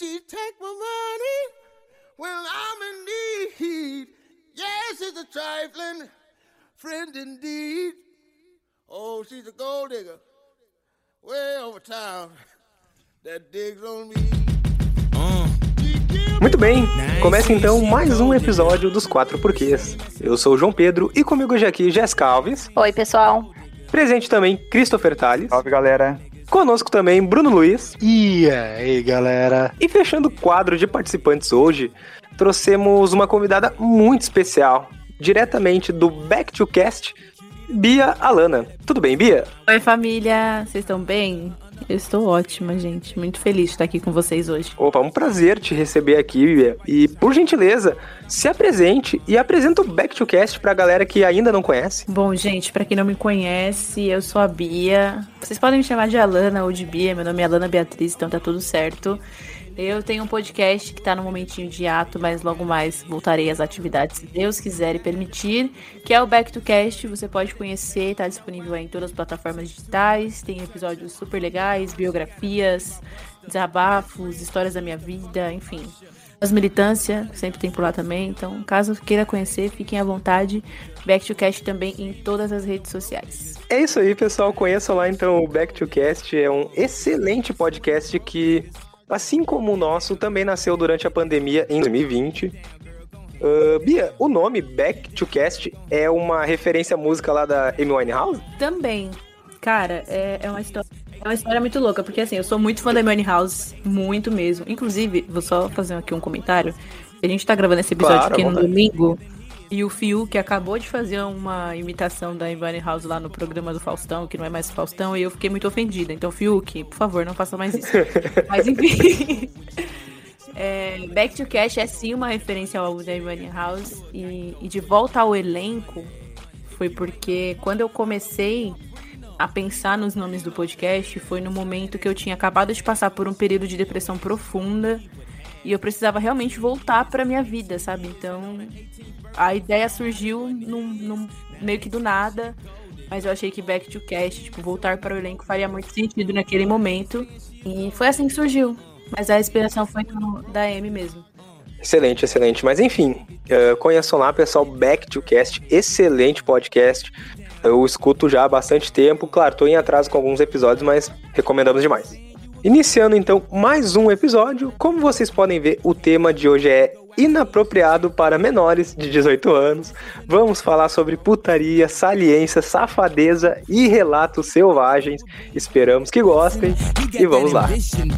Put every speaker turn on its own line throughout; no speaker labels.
She take my money when I'm in need. Yes, it's a trifling friend indeed. Oh, she's a gold digger way over town that digs on me.
Muito bem, começa então mais um episódio dos Quatro Porquês. Eu sou o João Pedro e comigo hoje aqui Jéssica Alves.
Oi, pessoal.
Presente também Christopher Tales.
Salve, galera.
Conosco também Bruno Luiz.
E aí, galera?
E fechando o quadro de participantes hoje, trouxemos uma convidada muito especial, diretamente do Back to Cast, Bia Alana. Tudo bem, Bia?
Oi, família. Vocês estão bem? Eu estou ótima, gente. Muito feliz de estar aqui com vocês hoje.
Opa, um prazer te receber aqui, Bia. E, por gentileza, se apresente e apresenta o Back to Cast pra galera que ainda não conhece.
Bom, gente, para quem não me conhece, eu sou a Bia. Vocês podem me chamar de Alana ou de Bia. Meu nome é Alana Beatriz, então tá tudo certo. Eu tenho um podcast que tá no momentinho de ato, mas logo mais voltarei às atividades, se Deus quiser e permitir, que é o Back to Cast. Você pode conhecer, tá disponível em todas as plataformas digitais. Tem episódios super legais, biografias, desabafos, histórias da minha vida, enfim. As militância sempre tem por lá também, então caso queira conhecer, fiquem à vontade. Back to Cast também em todas as redes sociais.
É isso aí, pessoal. Conheçam lá então o Back to Cast. É um excelente podcast que assim como o nosso, também nasceu durante a pandemia em 2020. Uh, Bia, o nome Back to Cast é uma referência à música lá da Amy Winehouse?
Também. Cara, é, é uma história. É uma história muito louca, porque assim, eu sou muito fã da Amy Winehouse, muito mesmo. Inclusive, vou só fazer aqui um comentário. A gente tá gravando esse episódio
Claro,
aqui no
vontade.
domingo. E o Fiu, que acabou de fazer uma imitação da Amy House lá no programa do Faustão, que não é mais Faustão, e eu fiquei muito ofendida. Então, Fiuk, por favor, não faça mais isso. Mas enfim. É, Back to Cash é sim uma referência ao álbum da Amy House. E, e de volta ao elenco, foi porque quando eu comecei a pensar nos nomes do podcast, foi no momento que eu tinha acabado de passar por um período de depressão profunda. E eu precisava realmente voltar pra minha vida, sabe? Então, a ideia surgiu num, num- meio que do nada, mas eu achei que Back to Cast, tipo, voltar para o elenco faria muito sentido naquele momento. E foi assim que surgiu. Mas a inspiração foi da Amy mesmo.
Excelente, excelente. Mas enfim, uh, conheçam lá, pessoal, Back to Cast, excelente podcast. Eu escuto já há bastante tempo. Claro, tô em atraso com alguns episódios, mas recomendamos demais. Iniciando então mais um episódio. Como vocês podem ver, o tema de hoje é inapropriado para menores de 18 anos. Vamos falar sobre putaria, saliência, safadeza e relatos selvagens. Esperamos que gostem e vamos lá.
Stick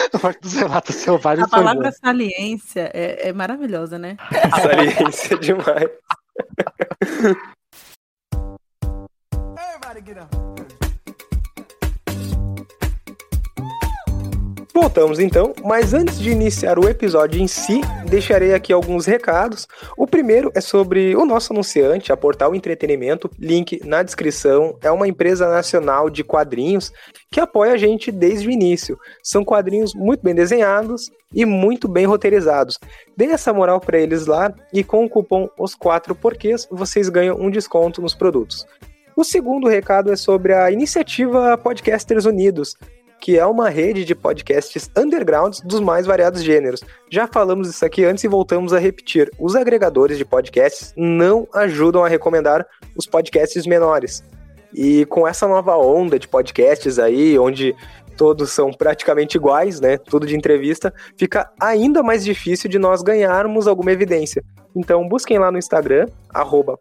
A parte dos relatos selvagens
A palavra saliência é, é maravilhosa, né?
Saliência demais. Voltamos então, mas antes de iniciar o episódio em si, deixarei aqui alguns recados. O primeiro é sobre o nosso anunciante, a Portal Entretenimento, link na descrição. É uma empresa nacional de quadrinhos que apoia a gente desde o início. São quadrinhos muito bem desenhados e muito bem roteirizados. Dê essa moral para eles lá e com o cupom Os Quatro Porquês vocês ganham um desconto nos produtos. O segundo recado é sobre a iniciativa Podcasters Unidos, que é uma rede de podcasts undergrounds dos mais variados gêneros. Já falamos isso aqui antes e voltamos a repetir. Os agregadores de podcasts não ajudam a recomendar os podcasts menores. E com essa nova onda de podcasts aí, onde todos são praticamente iguais, né? Tudo de entrevista, fica ainda mais difícil de nós ganharmos alguma evidência. Então busquem lá no Instagram,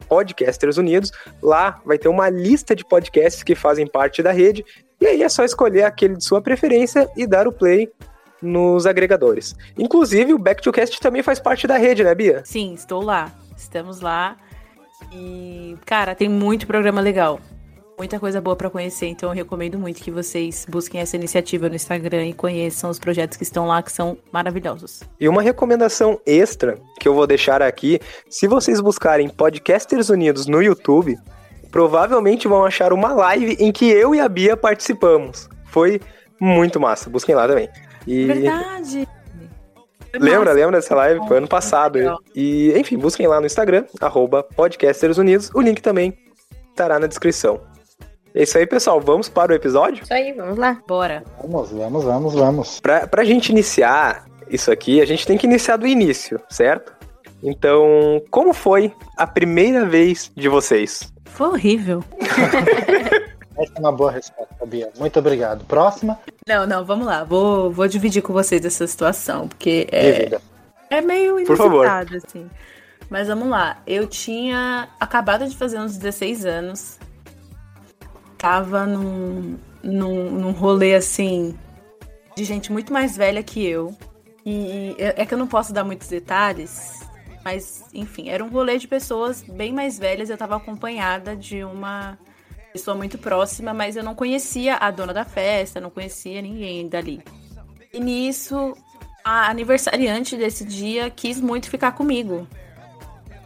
podcastersunidos. Lá vai ter uma lista de podcasts que fazem parte da rede. E aí é só escolher aquele de sua preferência e dar o play nos agregadores. Inclusive, o Back to Cast também faz parte da rede, né, Bia?
Sim, estou lá. Estamos lá. E, cara, tem muito programa legal. Muita coisa boa pra conhecer, então eu recomendo muito que vocês busquem essa iniciativa no Instagram e conheçam os projetos que estão lá, que são maravilhosos.
E uma recomendação extra que eu vou deixar aqui: se vocês buscarem Podcasters Unidos no YouTube, provavelmente vão achar uma live em que eu e a Bia participamos. Foi muito massa. Busquem lá também. E
Verdade! Foi
Lembra,
massa.
lembra dessa live? Foi ano passado. E, enfim, busquem lá no Instagram, arroba Podcasters Unidos. O link também estará na descrição. É isso aí, pessoal. Vamos para o episódio?
Isso aí, vamos lá.
Bora.
Vamos, vamos, vamos, vamos.
Pra, pra gente iniciar isso aqui, a gente tem que iniciar do início, certo? Então, como foi a primeira vez de vocês?
Foi horrível.
Essa é uma boa resposta, Bia. Muito obrigado. Próxima,
Não, não, vamos lá. Vou, vou dividir com vocês essa situação, porque é, é meio inusitado, assim. Mas vamos lá. Eu tinha acabado de fazer uns 16 anos. Tava num, num, num rolê, assim, de gente muito mais velha que eu. E é é que eu não posso dar muitos detalhes, mas, enfim, era um rolê de pessoas bem mais velhas. Eu tava acompanhada de uma pessoa muito próxima, mas eu não conhecia a dona da festa, não conhecia ninguém dali. E nisso, a aniversariante desse dia quis muito ficar comigo.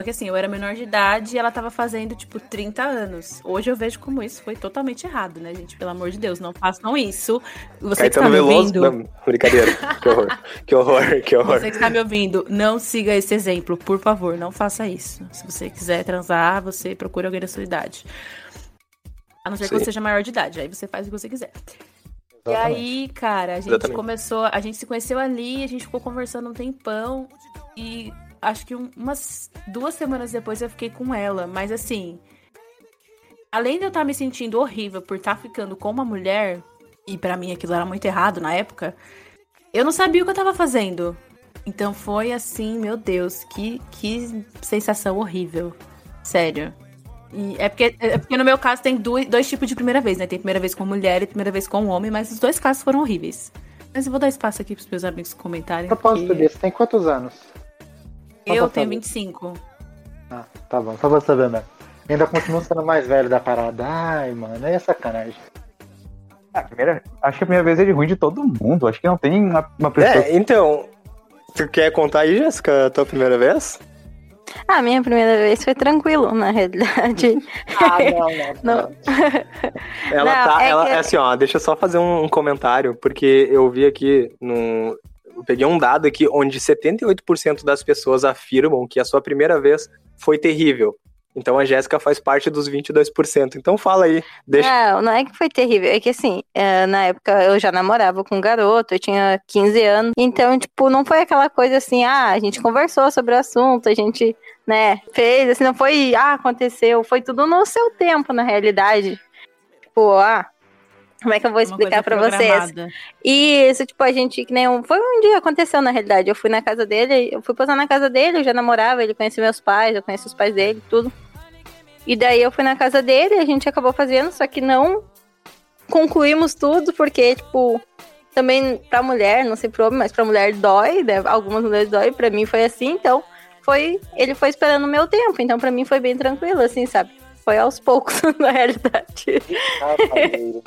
Porque assim, eu era menor de idade e ela tava fazendo, tipo, 30 anos. Hoje eu vejo como isso foi totalmente errado, né, gente? Pelo amor de Deus, não façam isso. Você que tá
Caetano
me
Veloso?
ouvindo,
Não, brincadeira. que horror. Que horror, que horror.
você que está me ouvindo, não siga esse exemplo, por favor, não faça isso. Se você quiser transar, você procura alguém da sua idade. A não ser que
Sim.
você seja maior de idade, aí você faz o que você quiser. E
Exatamente.
aí, cara, a gente
Exatamente.
começou, a gente se conheceu ali, a gente ficou conversando um tempão e acho que um- umas duas semanas depois eu fiquei com ela, mas assim, além de eu estar me sentindo horrível por estar ficando com uma mulher, e pra mim aquilo era muito errado na época, eu não sabia o que eu tava fazendo. Então foi assim, meu Deus, que, que sensação horrível. Sério. E é porque, é porque no meu caso tem dois, dois tipos de primeira vez, né? Tem primeira vez com mulher e primeira vez com homem, mas os dois casos foram horríveis. Mas eu vou dar espaço aqui pros meus amigos comentarem.
Propósito
porque
disso, tem quantos anos?
Eu tenho
saber.
25.
Ah, tá bom, só pra saber mesmo. Ainda continua sendo mais velho da parada. Ai, mano, é sacanagem.
Ah, primeira, acho que a primeira vez é de ruim de todo mundo. Acho que não tem uma, uma pessoa.
É, então, tu quer contar aí, Jéssica, a tua primeira vez?
Ah, a minha primeira vez foi tranquilo, na realidade.
Ah, não, não.
Não.
Ela
Não,
tá,
é
ela,
que-
é assim, ó, deixa eu só fazer um, um comentário, porque eu vi aqui no. Eu peguei um dado aqui onde 78% das pessoas afirmam que a sua primeira vez foi terrível. Então a Jéssica faz parte dos 22%. Então fala aí, deixa.
Não, não é que foi terrível. É que assim, é, na época eu já namorava com um garoto, eu tinha 15 anos. Então, tipo, não foi aquela coisa assim, ah, a gente conversou sobre o assunto, a gente, né, fez, assim, não foi, ah, aconteceu. Foi tudo no seu tempo, na realidade. Tipo, ah, como é que eu vou explicar pra vocês? E isso, tipo, a gente, que nem um, foi um dia aconteceu na realidade. Eu fui na casa dele, eu fui posar na casa dele, eu já namorava, ele conhecia meus pais, eu conheço os pais dele, tudo. E daí eu fui na casa dele, a gente acabou fazendo, só que não concluímos tudo, porque, tipo, também pra mulher, não sei pro homem, mas pra mulher dói, né? Algumas mulheres dói, pra mim foi assim, então foi. Ele foi esperando o meu tempo, então pra mim foi bem tranquilo, assim, sabe? Foi aos poucos, na realidade.
Cavaleiro.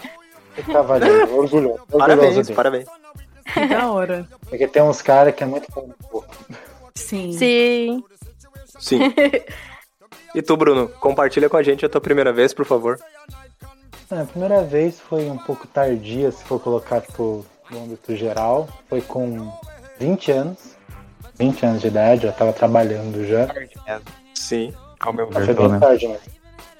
Que Cavaleiro, orgulhoso.
Parabéns,
dele.
parabéns.
Que da hora.
Porque tem uns caras que é muito cu.
Sim.
Sim.
Sim. E tu, Bruno, compartilha com a gente a tua primeira vez, por favor.
É, a primeira vez foi um pouco tardia, se for colocar, tipo, no âmbito geral. Foi com 20 anos. 20 anos de idade, já tava trabalhando já.
Sim.
Ao meu
Mas
ver,
foi
pelo
bem
menos.
tarde mesmo.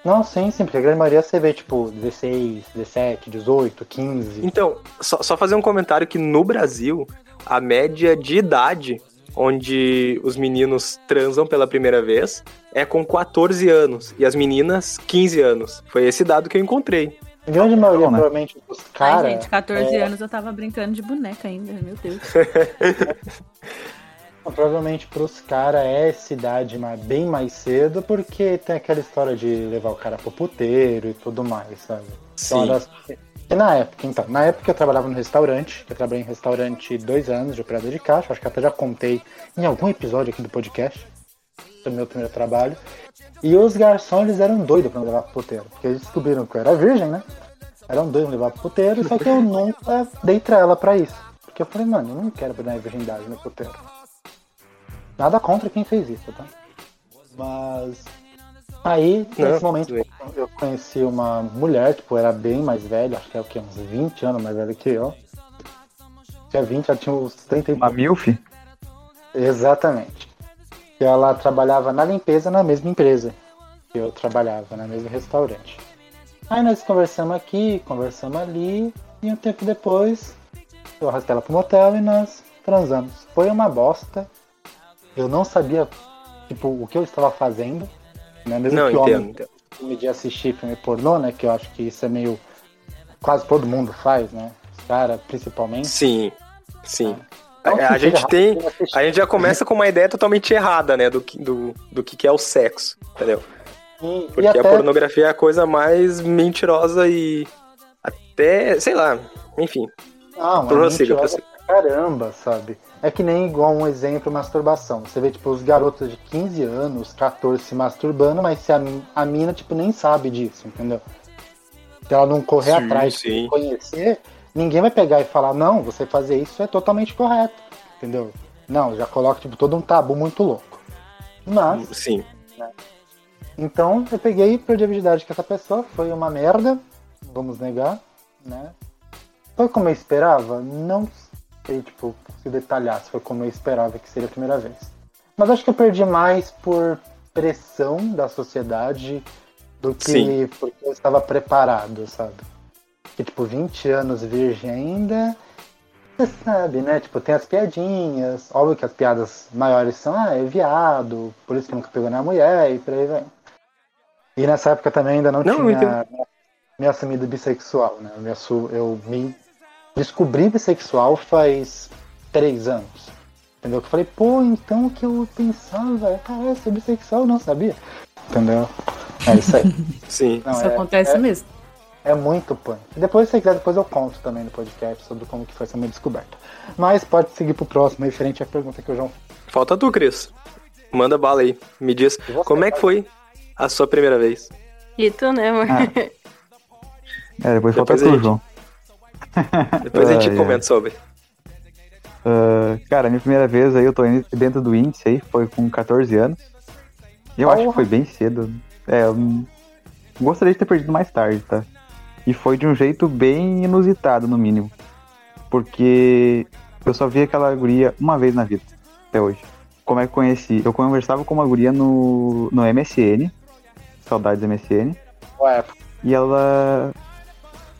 Não, sim, sim, porque a grande maioria você vê, tipo, 16, 17, 18, 15.
Então, só, só fazer um comentário que no Brasil, a média de idade onde os meninos transam pela primeira vez é com 14 anos e as meninas 15 anos. Foi esse dado que eu encontrei.
A grande maioria,
Bom, né?
provavelmente, dos
Ai,
caras.
gente, 14
é,
anos eu tava brincando de boneca ainda, meu Deus.
Provavelmente pros caras é essa idade mais- bem mais cedo, porque tem aquela história de levar o cara pro puteiro e tudo mais, sabe? Então,
Sim.
era- E na época, então, na época eu trabalhava no restaurante, eu trabalhei em restaurante dois anos de operador de caixa, acho que até já contei em algum episódio aqui do podcast, do meu primeiro trabalho. E os garçons, eles eram doidos pra me levar pro puteiro, porque eles descobriram que eu era virgem, né? Eram doidos pra me levar pro puteiro, só que eu nunca dei trela pra isso. Porque eu falei, mano, eu não quero perder a virgindade no puteiro. Nada contra quem fez isso, tá? Mas aí,
Não,
nesse momento, eu conheci uma mulher, tipo, era bem mais velha, acho que é o quê? Uns 20 anos mais velha que eu. Tinha 20, ela tinha uns 30 e
Uma milf?
Exatamente. E ela trabalhava na limpeza na mesma empresa que eu trabalhava, no mesmo restaurante. Aí nós conversamos aqui, conversamos ali, e um tempo depois eu arrastei ela pro motel e nós transamos. Foi uma bosta. Eu não sabia, tipo, o que eu estava fazendo. Né? Mesmo
Não,
que
entendo,
homem
entendo.
de assistir filme pornô, né? Que eu acho que isso é meio. Quase todo mundo faz, né? Os caras, principalmente.
Sim, sim.
Então,
A, a gente tem. A gente já começa com uma ideia totalmente errada, né? Do que, do, do que é o sexo, entendeu?
E,
Porque
e até,
a pornografia é a coisa mais mentirosa e até, sei lá, enfim.
Não, é
Prossiga,
pra caramba, sabe? É que nem igual um exemplo masturbação. Você vê, tipo, os garotos de 15 anos, 14 se masturbando, mas se a, a mina, tipo, nem sabe disso, entendeu? Se ela não correr
Sim,
atrás
sim.
de conhecer, ninguém vai pegar e falar, não, você fazer isso é totalmente correto, entendeu? Não, já coloca, tipo, todo um tabu muito louco. Mas,
Sim.
então, eu peguei e perdi a virgindade com essa pessoa, foi uma merda, vamos negar, né? Foi como eu esperava? Não sei, tipo, se detalhar se foi como eu esperava que seria a primeira vez. Mas acho que eu perdi mais por pressão da sociedade do que
Sim.
porque eu estava preparado, sabe? Que, tipo, 20 anos virgem ainda, você sabe, né? Tipo, tem as piadinhas. Óbvio que as piadas maiores são, ah, é viado, por isso que nunca pegou na mulher e por aí vai. E nessa época também ainda não,
Não,
tinha me assumido bissexual, né? Eu me, eu me descobri bissexual faz três anos. Entendeu? Que eu falei, pô, então o que eu pensava é, cara, eu sou bissexual, eu não sabia. Entendeu? É isso aí.
Sim.
Não,
Isso
é,
acontece
é,
mesmo.
é muito punk. Depois, se você quiser, depois eu conto também no podcast sobre como que foi essa minha descoberta. Mas pode seguir pro próximo, referente à pergunta que o João
Falta tu, Cris. Manda bala aí. Me diz
você,
como é que foi a sua primeira vez.
E tu, né, amor?
É, depois falta
Depois a
tu,
gente-
João.
Depois a gente comenta sobre.
Ah, cara, minha primeira vez aí, eu tô dentro do índice aí, foi com 14 anos. Eu acho que
Porra.
foi bem cedo. É, eu gostaria de ter perdido mais tarde, tá? E foi de um jeito bem inusitado, no mínimo. Porque eu só vi aquela guria uma vez na vida, até hoje. Como é que eu conheci? Eu conversava com uma guria no, no MSN, saudades MSN,
Ué,
e ela.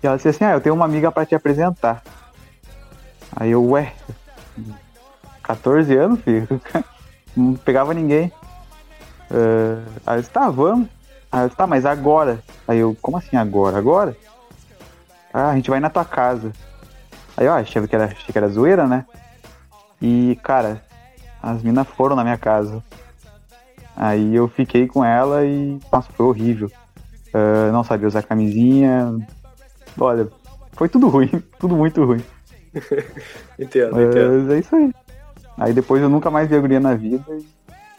E ela disse assim, ah, eu tenho uma amiga pra te apresentar. Aí eu, ué, 14 anos, filho. Não pegava ninguém. Eh, aí eu disse, tá, vamos. Aí eu disse, tá, mas agora. Aí eu, como assim agora? Agora? Ah, a gente vai na tua casa. Aí eu ah, achei que era, achei que era zoeira, né? E, cara, as minas foram na minha casa. Aí eu fiquei com ela e, nossa, foi horrível. Eh, não sabia usar camisinha. Olha, foi tudo ruim, tudo muito ruim.
Entendo, entendo.
Mas é isso aí. Aí depois eu nunca mais vi a guria na vida e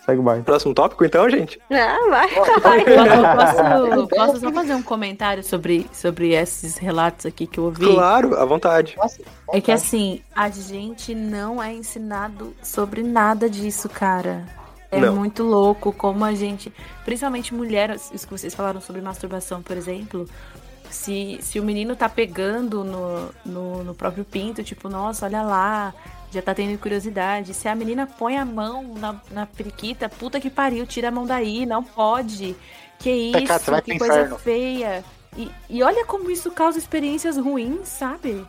segue o baile.
Próximo tópico, então, gente?
Ah, vai.
Posso, posso- posso só fazer um comentário sobre, sobre esses relatos aqui que eu ouvi?
Claro, à vontade.
nossa,
É que assim, a gente não é ensinado sobre nada disso, cara. É
Não.
muito louco como a gente, principalmente mulheres, isso que vocês falaram sobre masturbação, por exemplo. Se, se o menino tá pegando no, no, no próprio pinto, tipo, nossa, olha lá, já tá tendo curiosidade. Se a menina põe a mão na, na periquita, puta que pariu, tira a mão daí, não pode. Que isso,
Pecado, você vai
que coisa
inferno.
feia. E, e olha como isso causa experiências ruins, sabe?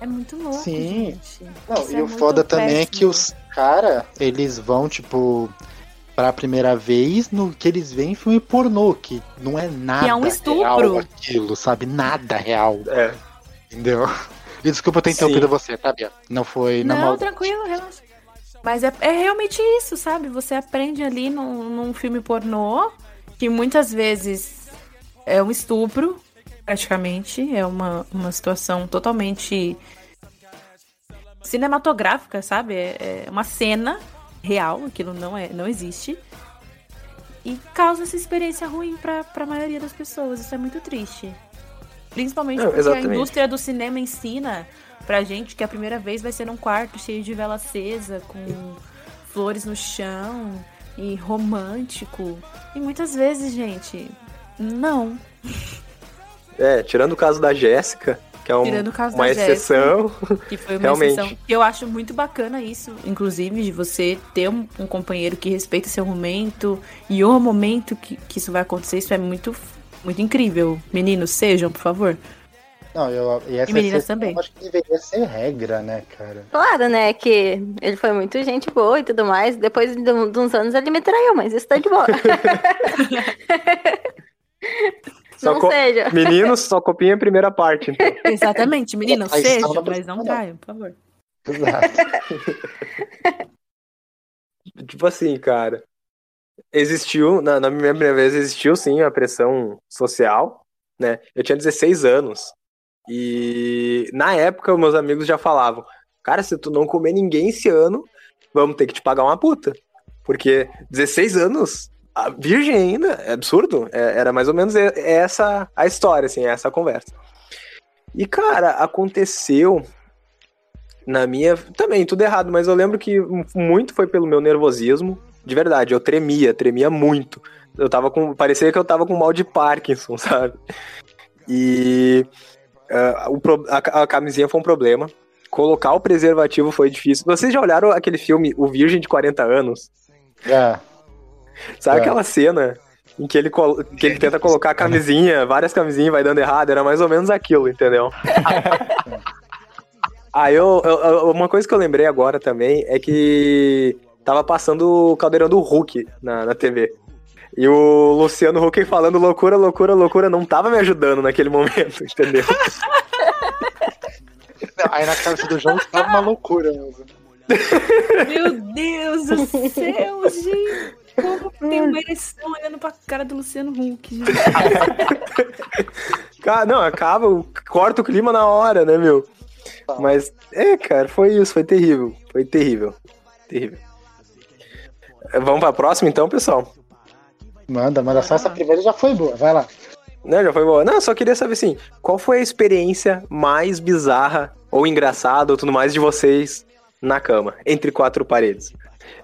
É muito louco,
Sim.
gente.
Não,
Isso
e
é
o foda também é que
péssimo.
os cara, eles vão, tipo, pra primeira vez no que eles veem em filme pornô, que não é nada
Que é um estupro.
real aquilo, sabe? Nada real,
É.
entendeu? E desculpa eu ter
Sim.
interrompido você, tá, Bia? Não foi na
Não,
maldade.
tranquilo, relaxa. Mas é, é realmente isso, sabe? Você aprende ali num, num filme pornô, que muitas vezes é um estupro, praticamente. É uma, uma situação totalmente cinematográfica, sabe? É, é uma cena real, aquilo não, é, não existe. E causa essa experiência ruim pra, pra maioria das pessoas. Isso é muito triste. Principalmente
Não,
porque a indústria do cinema ensina pra gente que a primeira vez vai ser num quarto cheio de vela acesa, com flores no chão e romântico. E muitas vezes, gente, não.
É, tirando o caso da Jéssica, que é um- uma
da Jéssica.
exceção.
Que foi uma
Realmente.
exceção. Eu acho muito bacana isso, inclusive, de você ter um, um companheiro que respeita seu momento e o momento que, que isso vai acontecer. Isso é muito, muito incrível. Meninos, sejam, por favor.
Não, eu, e essa
E meninas também.
eu acho que deveria ser regra, né, cara?
Claro, né, que ele foi muito gente boa e tudo mais. Depois de, de uns anos ele me traiu, mas isso tá de boa.
Só
Não
co-
seja.
Meninos, só copiem a primeira parte. Então.
Exatamente, meninos,
não
mas não. traiam, por favor.
Exato.
Tipo assim, cara. Existiu, na, na minha primeira vez, existiu sim a pressão social, né? Eu tinha 16 anos. E na época, meus amigos já falavam: Cara, se tu não comer ninguém esse ano, vamos ter que te pagar uma puta. Porque 16 anos, a virgem ainda, é absurdo. É- era mais ou menos e- essa a história, assim, essa a conversa. E, cara, aconteceu na minha. Também, tudo errado, mas eu lembro que muito foi pelo meu nervosismo. De verdade, eu tremia, tremia muito. Eu tava com. Parecia que eu tava com mal de Parkinson, sabe? E. ah, o pro- a, a camisinha foi um problema. Colocar o preservativo foi difícil. Vocês já olharam aquele filme O Virgem de 40 anos?
É,
Sabe
É.
aquela cena em que ele, que ele tenta colocar a camisinha, várias camisinhas vai dando errado? Era mais ou menos aquilo, entendeu? Ah, eu, eu- eu- uma coisa que eu lembrei agora também é que tava passando o Caldeirão do Hulk na, na TV. E o Luciano Huck falando loucura, loucura, loucura não tava me ajudando naquele momento, entendeu?
Não, aí na cabeça do João estava uma loucura mesmo.
Meu Deus do céu, gente. Como tem uma ereção olhando pra cara do Luciano Huck, gente.
Cara, não, acaba, corta o clima na hora, né, meu? Mas, é, cara, foi isso, foi terrível. Foi terrível. Terrível. Vamos pra próxima então, pessoal?
Manda, manda só essa primeira já foi boa, vai lá.
Não, já foi boa. Não, só queria saber assim, qual foi a experiência mais bizarra ou engraçada ou tudo mais de vocês na cama, entre quatro paredes?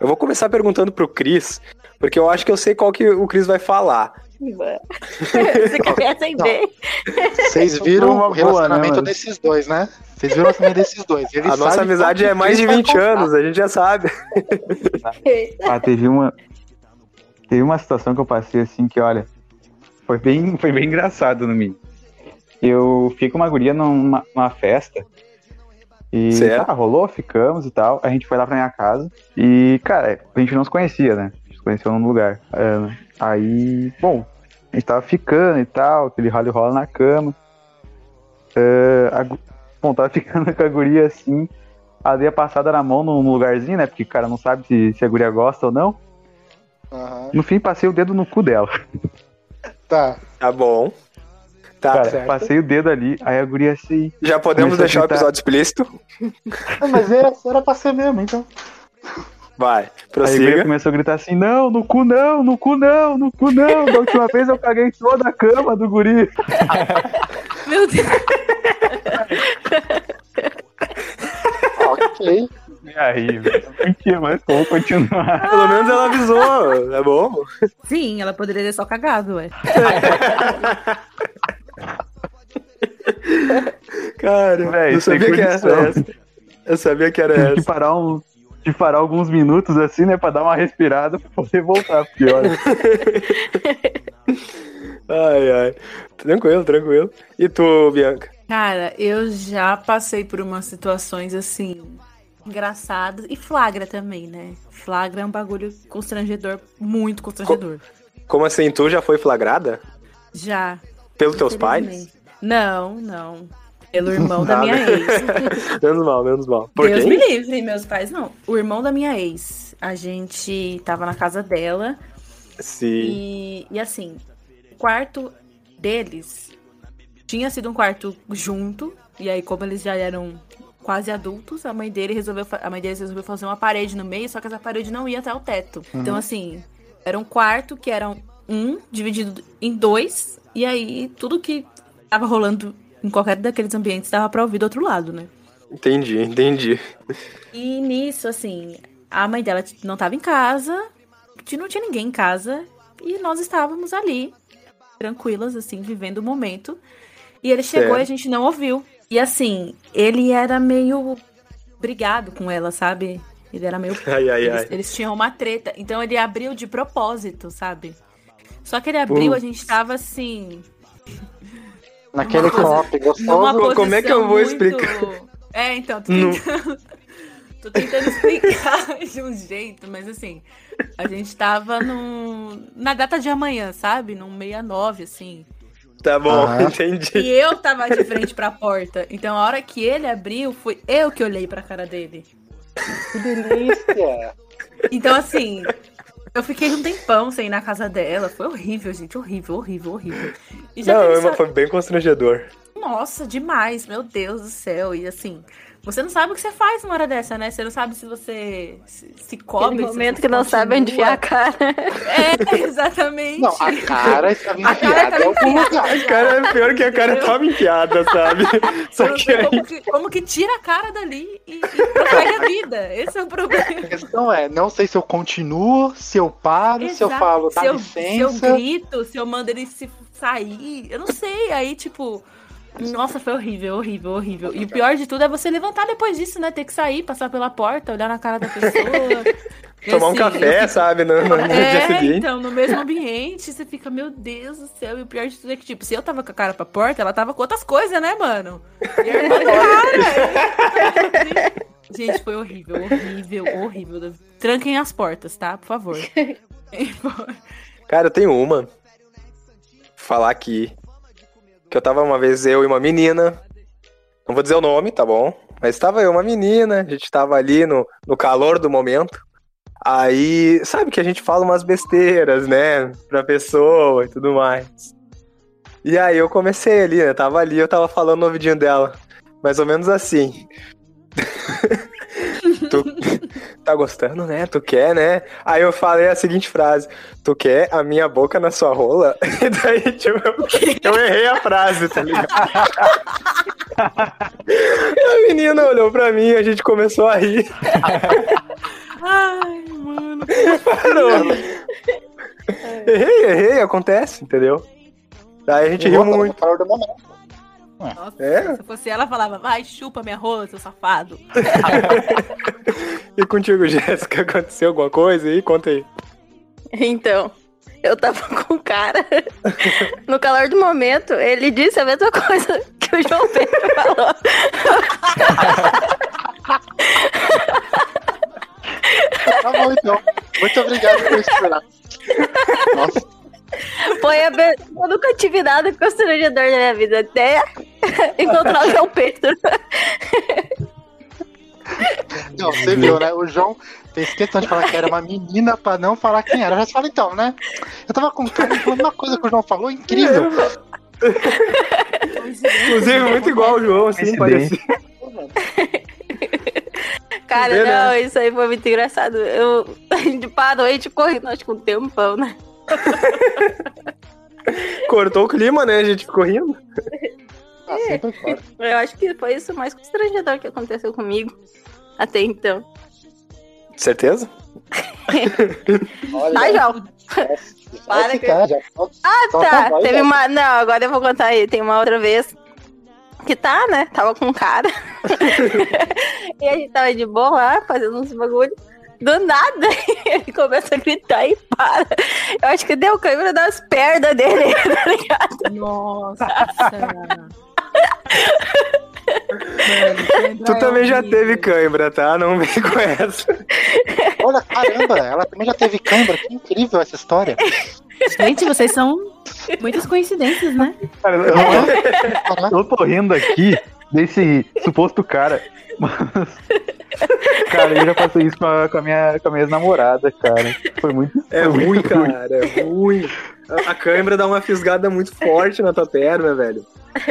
Eu vou começar perguntando pro Cris, porque eu acho que eu sei qual que o Cris vai falar.
Você quer acender?
Vocês viram o
boa,
relacionamento
né, mano?
desses dois, né? Vocês viram o relacionamento desses dois. Eles
a nossa amizade é mais de
vai
20
contar.
anos, a gente já sabe.
Ah, teve uma. Teve uma situação que eu passei assim que, olha, foi bem, foi bem engraçado no mim. Eu fiquei com uma guria numa, numa festa. E
Certo.
tá, rolou, ficamos e tal. A gente foi lá pra minha casa. E, cara, a gente não se conhecia, né? A gente se conheceu num lugar. É, aí, bom, a gente tava ficando e tal, aquele rally rola na cama. É, a bom, tava ficando com a guria assim. A dei a passada na mão num lugarzinho, né? Porque o cara não sabe se, se a guria gosta ou não.
Aham.
No fim, passei o dedo no cu dela.
Tá.
Tá bom. Tá,
Cara,
certo.
passei o dedo ali, aí a guria assim.
Já podemos deixar o episódio explícito?
Não, mas era, era pra ser mesmo, então.
Vai,
Aí
prossiga.
começou a gritar assim: não, no cu não, no cu não, no cu não. Da última vez eu caguei toda a cama do guri.
Meu Deus.
ok.
E aí, velho, mais como continuar.
Pelo menos ela avisou, tá bom?
Sim, ela poderia ter só cagado, ué.
Cara,
Véi,
eu sabia que era essa. Eu sabia que era
Tive que
essa.
parar um. De parar alguns minutos assim, né? Pra dar uma respirada pra poder voltar. Porque olha,
Ai, ai. Tranquilo, tranquilo. E tu, Bianca?
Cara, eu já passei por umas situações assim engraçadas e flagra também, né? Flagra é um bagulho constrangedor, muito constrangedor.
Como assim, tu já foi flagrada?
Já.
Pelos teus pais?
Não, não. Pelo irmão da minha ex.
menos mal, menos mal. Por
Deus
quem?
me livre, meus pais não. O irmão da minha ex. A gente tava na casa dela
Sim.
e, e assim, o quarto deles tinha sido um quarto junto. E aí, como eles já eram quase adultos, a mãe dele resolveu, a mãe deles resolveu fazer uma parede no meio, só que essa parede não ia até o teto. Então, assim, era um quarto que era um dividido em dois, e aí tudo que tava rolando em qualquer daqueles ambientes dava pra ouvir do outro lado, né?
Entendi, entendi.
E nisso, assim, a mãe dela não tava em casa, não tinha ninguém em casa, e nós estávamos ali, tranquilas, assim, vivendo o momento. E ele chegou e a gente não ouviu. E assim, ele era meio brigado com ela, sabe? Ele era meio.
Ai, ai,
eles,
ai.
eles tinham uma treta. Então ele abriu de propósito, sabe? Só que ele abriu, a gente tava assim.
Naquele copo gostoso.
como é que eu vou
muito-
explicar?
É, então, tô tentando. tô tentando explicar de um jeito, mas assim, a gente tava num, na data de amanhã, sabe? Num 69, assim.
Tá bom, entendi.
E eu tava de frente pra porta. Então a hora que ele abriu, foi eu que olhei pra cara dele.
Que delícia.
Então, assim, eu fiquei um tempão sem ir na casa dela. Foi horrível, gente. Horrível, horrível, horrível. E já
Não,
essa-
foi bem constrangedor.
Nossa, demais, meu Deus do céu. E assim, você não sabe o que você faz numa hora dessa, né? Você não sabe se você se, se cobre.
Aquele
se
momento que não sabe onde enfiar a cara.
É, exatamente.
Não, a cara estava enfiada
tava
em algum lugar.
A cara é pior que a cara tava enfiada, sabe? Só que aí.
como, que, como que tira a cara dali e, e prossegue a vida. Esse é o problema.
A questão é, não sei se eu continuo, se eu paro, se eu
Exato.
falo, dá
se eu, se eu
licença.
grito, se eu mando ele se sair, eu não sei. Aí, tipo, nossa, foi horrível, horrível, horrível. E o pior de tudo é você levantar depois disso, né? Ter que sair, passar pela porta, olhar na cara da pessoa.
Tomar um
assim,
café,
eu
sabe? No, no- no dia
É,
seguinte.
então, no mesmo ambiente, você fica, meu Deus do céu. E o pior de tudo é que, tipo, se eu tava com a cara pra porta, ela tava com outras coisas, né, mano? E a irmã cara. Gente, foi horrível, horrível, horrível. Tranquem as portas, tá? Por favor.
Cara, eu tenho uma. Falar aqui. Que eu tava uma vez eu e uma menina. Não vou dizer o nome, tá bom? Mas tava eu uma menina, a gente tava ali no, no calor do momento. Aí, sabe que a gente fala umas besteiras, né? Pra pessoa e tudo mais. E aí eu comecei ali, né? Tava ali, eu tava falando no ouvidinho dela. Mais ou menos assim. tu tá gostando, né? Tu quer, né? Aí eu falei a seguinte frase: Tu quer a minha boca na sua rola? E daí, tipo, eu, eu errei a frase, tá ligado? A menina olhou pra mim, a gente começou a rir.
Ai, mano.
Parou. Errei, errei, acontece, entendeu? Daí a gente riu muito.
calor do momento.
Nossa,
É?
se fosse ela, falava, vai, chupa minha rola, seu safado.
E contigo, Jéssica, aconteceu alguma coisa aí? Conta aí.
Então, eu tava com o cara. No calor do momento, ele disse a mesma coisa que o João Pedro falou.
Tá bom, então. Muito obrigado por esperar. Nossa,
Foi a be- Eu nunca tive nada constrangedor na minha vida, até encontrar o João Pedro.
não, você viu, né? O João fez questão de falar que era uma menina pra não falar quem era. Eu já falei, então, né? Eu tava falando uma coisa que o João falou, incrível.
Inclusive, muito igual o João, assim, parecia.
Cara,
né?
não, isso aí foi muito engraçado. Eu a gente parou e a gente correndo, acho que um tempão, né?
Cortou o clima, né? A gente ficou rindo.
Ah, sempre corta.
Eu acho que foi isso mais constrangedor que aconteceu comigo até então.
Certeza?
Olha,
Tá, João?
vai
Para
já pode-
Ah, tá.
voz,
Teve
já.
uma. Não, agora eu vou contar aí. Tem uma outra vez que tá, né? Tava com um cara. e a gente tava de boa lá, fazendo uns bagulho. Do nada, ele começa a gritar e para. Eu acho que deu câimbra das pernas dele, tá ligado?
Nossa. Mano,
Tu
é
também já
horrível.
teve cãibra, tá? Não vem com essa.
Olha, caramba, ela também já teve câimbra. Que incrível essa história.
Gente, vocês são muitas coincidências, né?
Cara, eu,
Caraca.
eu tô rindo aqui desse suposto cara. Mas. Cara, ele já passou isso com a, com a minha, com a minha ex-namorada, cara. Foi muito.
É
foi muito
ruim, cara. É ruim. A a câimbra dá uma fisgada muito forte na tua perna, velho.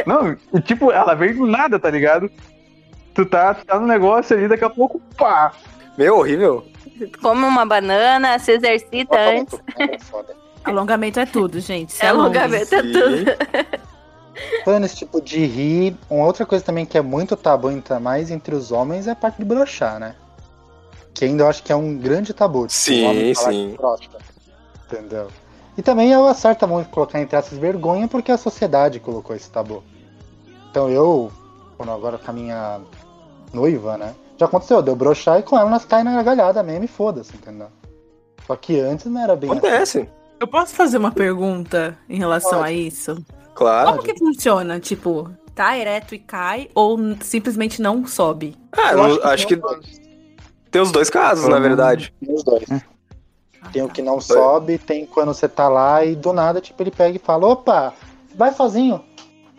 Não, tipo, ela veio do nada, tá ligado? Tu tá, tu tá no negócio ali, daqui a pouco, pá!
Meu, horrível.
Come uma banana, se exercita antes.
É foda.
Alongamento é tudo, gente. Se
É
alongue.
alongamento, é tudo.
Falando esse tipo de rir, uma outra coisa também que é muito tabu, ainda mais entre os homens, é a parte de brochar, né? Que ainda eu acho que é um grande tabu. tipo,
Sim, sim.
que brocha, entendeu? E também eu acerto muito colocar entre essas vergonha porque a sociedade colocou esse tabu. Então eu, quando agora com a minha noiva, né? Já aconteceu, deu broxar e com ela nós caímos na galhada mesmo e foda-se, entendeu? Só que antes não era bem assim.
Acontece,
Eu posso fazer uma pergunta em relação
Pode.
a isso?
Claro.
Como que funciona? Tipo, tá ereto e cai ou simplesmente não sobe?
Ah,
Eu
eu acho que tem os dois casos, na
Hum.
verdade.
Tem os dois.
Ah,
Tem o
tá.
que não sobe, tem quando você tá lá e do nada, tipo, ele pega e fala, opa, vai sozinho.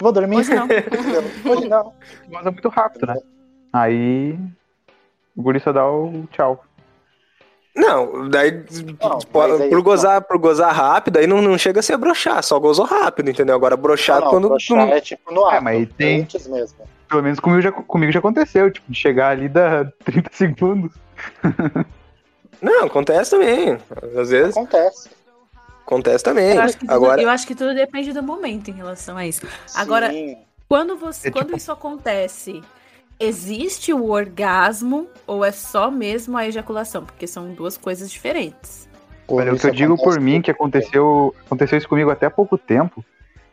Vou dormir.
Hoje não.
Hoje não.
Mas é muito rápido, né? Aí o guri só dá o tchau.
Não, daí
Não,
por,
mas aí-
por gozar, por gozar rápido, aí não, não chega a ser broxar, só gozou rápido, entendeu? Agora broxar
Não, não,
quando
broxar
tu-
é tipo no ar.
É, mas tem-
Antes mesmo.
Pelo menos comigo já, comigo já aconteceu, tipo, de chegar ali da 30 segundos.
Não, acontece também. Às vezes
Acontece.
acontece também.
Eu acho, que tudo,
Agora,
eu acho que tudo depende do momento em relação a isso. Agora-
Sim.
Quando, você,
É
quando
tipo-
isso acontece, existe o orgasmo ou é só mesmo a ejaculação? Porque são duas coisas diferentes.
Olha, o que eu digo por mim, que aconteceu, aconteceu isso comigo até há pouco tempo,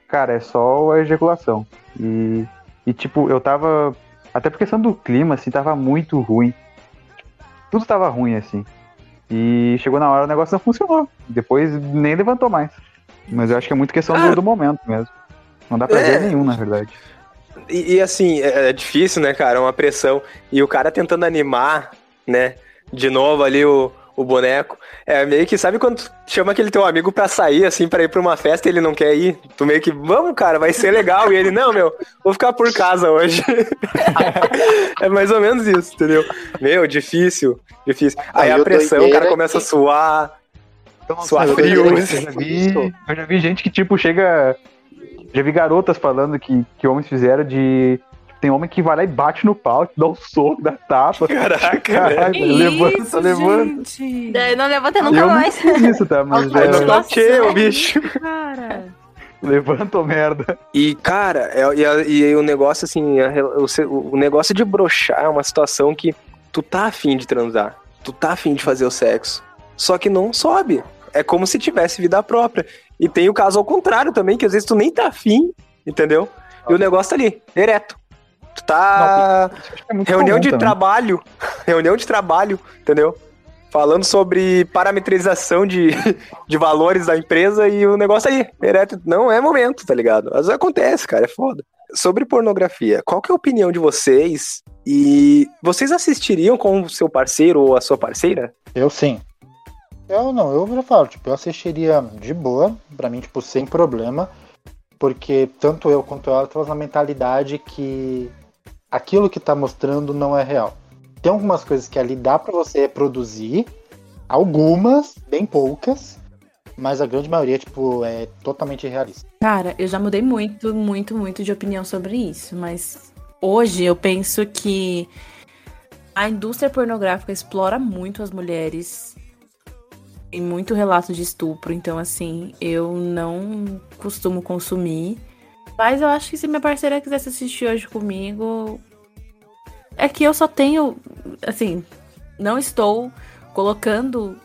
cara, é só a ejaculação. E, e tipo, eu tava. Até por questão do clima, assim, tava muito ruim. Tudo tava ruim, assim. E chegou na hora o negócio não funcionou. Depois nem levantou mais. Mas eu acho que é muito questão do,
Ah.
do momento mesmo. Não dá prazer
É.
nenhum, na verdade.
E, e assim, é, é difícil, né, cara? É uma pressão. E o cara tentando animar, né? De novo ali o, o boneco. É meio que, sabe quando tu chama aquele teu amigo pra sair, assim, pra ir pra uma festa e ele não quer ir? Tu meio que, vamos, cara, vai ser legal. E ele, não, meu, vou ficar por casa hoje. é mais ou menos isso, entendeu? Meu, difícil, difícil. Aí
Aí
a pressão, o cara começa a suar. Suar
eu
frio.
Eu já, vi, eu já vi gente que, tipo, chega. Já vi garotas falando que, que homens fizeram de. Tem homem que vai lá e bate no pau, que dá um soco, dá tapa.
Caraca,
Caralho,
Que
levanta,
isso,
levanta.
gente?
Daí não levanta
E
nunca
eu
mais.
não fiz isso, tá? Mas é,
não bateu, o bicho.
Cara.
levanta ou merda.
E, cara, é, e, e o negócio, assim, a o, o negócio de broxar é uma situação que tu tá afim de transar. Tu tá afim de fazer o sexo. Só que não sobe. É como se tivesse vida própria. E tem o caso ao contrário também, que às vezes tu nem tá afim, entendeu? E o negócio tá ali, ereto. Tu tá.
Que é
Reunião
comum
de
também.
trabalho. Reunião de trabalho, entendeu? Falando sobre parametrização de, de valores da empresa e o negócio aí, ereto. Não é momento, tá ligado? Às vezes acontece, cara, é foda. Sobre pornografia, qual que é a opinião de vocês? E vocês assistiriam com o seu parceiro ou a sua parceira?
Eu sim. Eu não, eu já falo, tipo, eu assistiria de boa, pra mim, tipo, sem problema, porque tanto eu quanto ela estamos na mentalidade que aquilo que tá mostrando não é real. Tem algumas coisas que ali dá pra você reproduzir, algumas, bem poucas, mas a grande maioria, tipo, é totalmente realista.
Cara, eu já mudei muito, muito, muito de opinião sobre isso, mas hoje eu penso que a indústria pornográfica explora muito as mulheres e muito relato de estupro, então assim, eu não costumo consumir. Mas eu acho que se minha parceira quisesse assistir hoje comigo, é que eu só tenho, assim, não estou colocando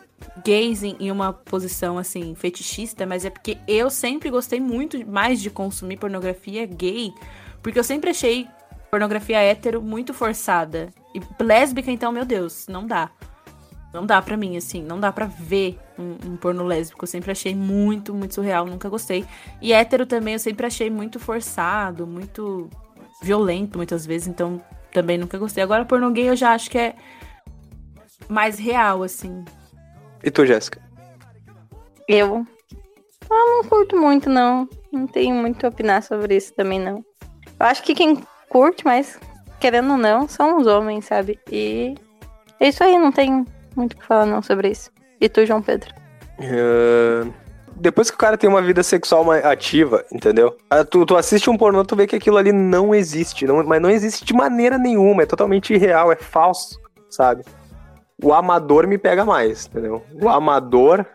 gays em uma posição assim fetichista, mas é porque eu sempre gostei muito mais de consumir pornografia gay, porque eu sempre achei pornografia hétero muito forçada. E lésbica, então, meu Deus, não dá. Não dá pra mim, assim, não dá pra ver um, um porno lésbico. Eu sempre achei muito, muito surreal, nunca gostei. E hétero também eu sempre achei muito forçado, muito violento muitas vezes, então também nunca gostei. Agora, porno gay eu já acho que é mais real, assim.
E tu, Jéssica?
Eu. Ah, não curto muito, não. Não tenho muito a opinar sobre isso também, não. Eu acho que quem curte, mas querendo ou não, são os homens, sabe? E é isso aí, não tem muito o que falar não sobre isso. E tu, João Pedro?
Ah, depois que o cara tem uma vida sexual ativa, entendeu? Ah, Tu, tu assiste um pornô, tu vê que aquilo ali não existe. Não, mas não existe de maneira nenhuma. É totalmente irreal, é falso, sabe? O amador me pega mais, entendeu? O amador,